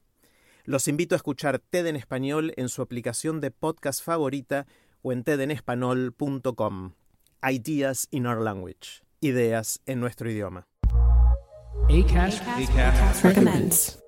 Speaker 7: Los invito a escuchar TED en Español en su aplicación de podcast favorita o en tedenespanol.com. Ideas in our language. Ideas en nuestro idioma.
Speaker 6: ACAST,
Speaker 8: recommends.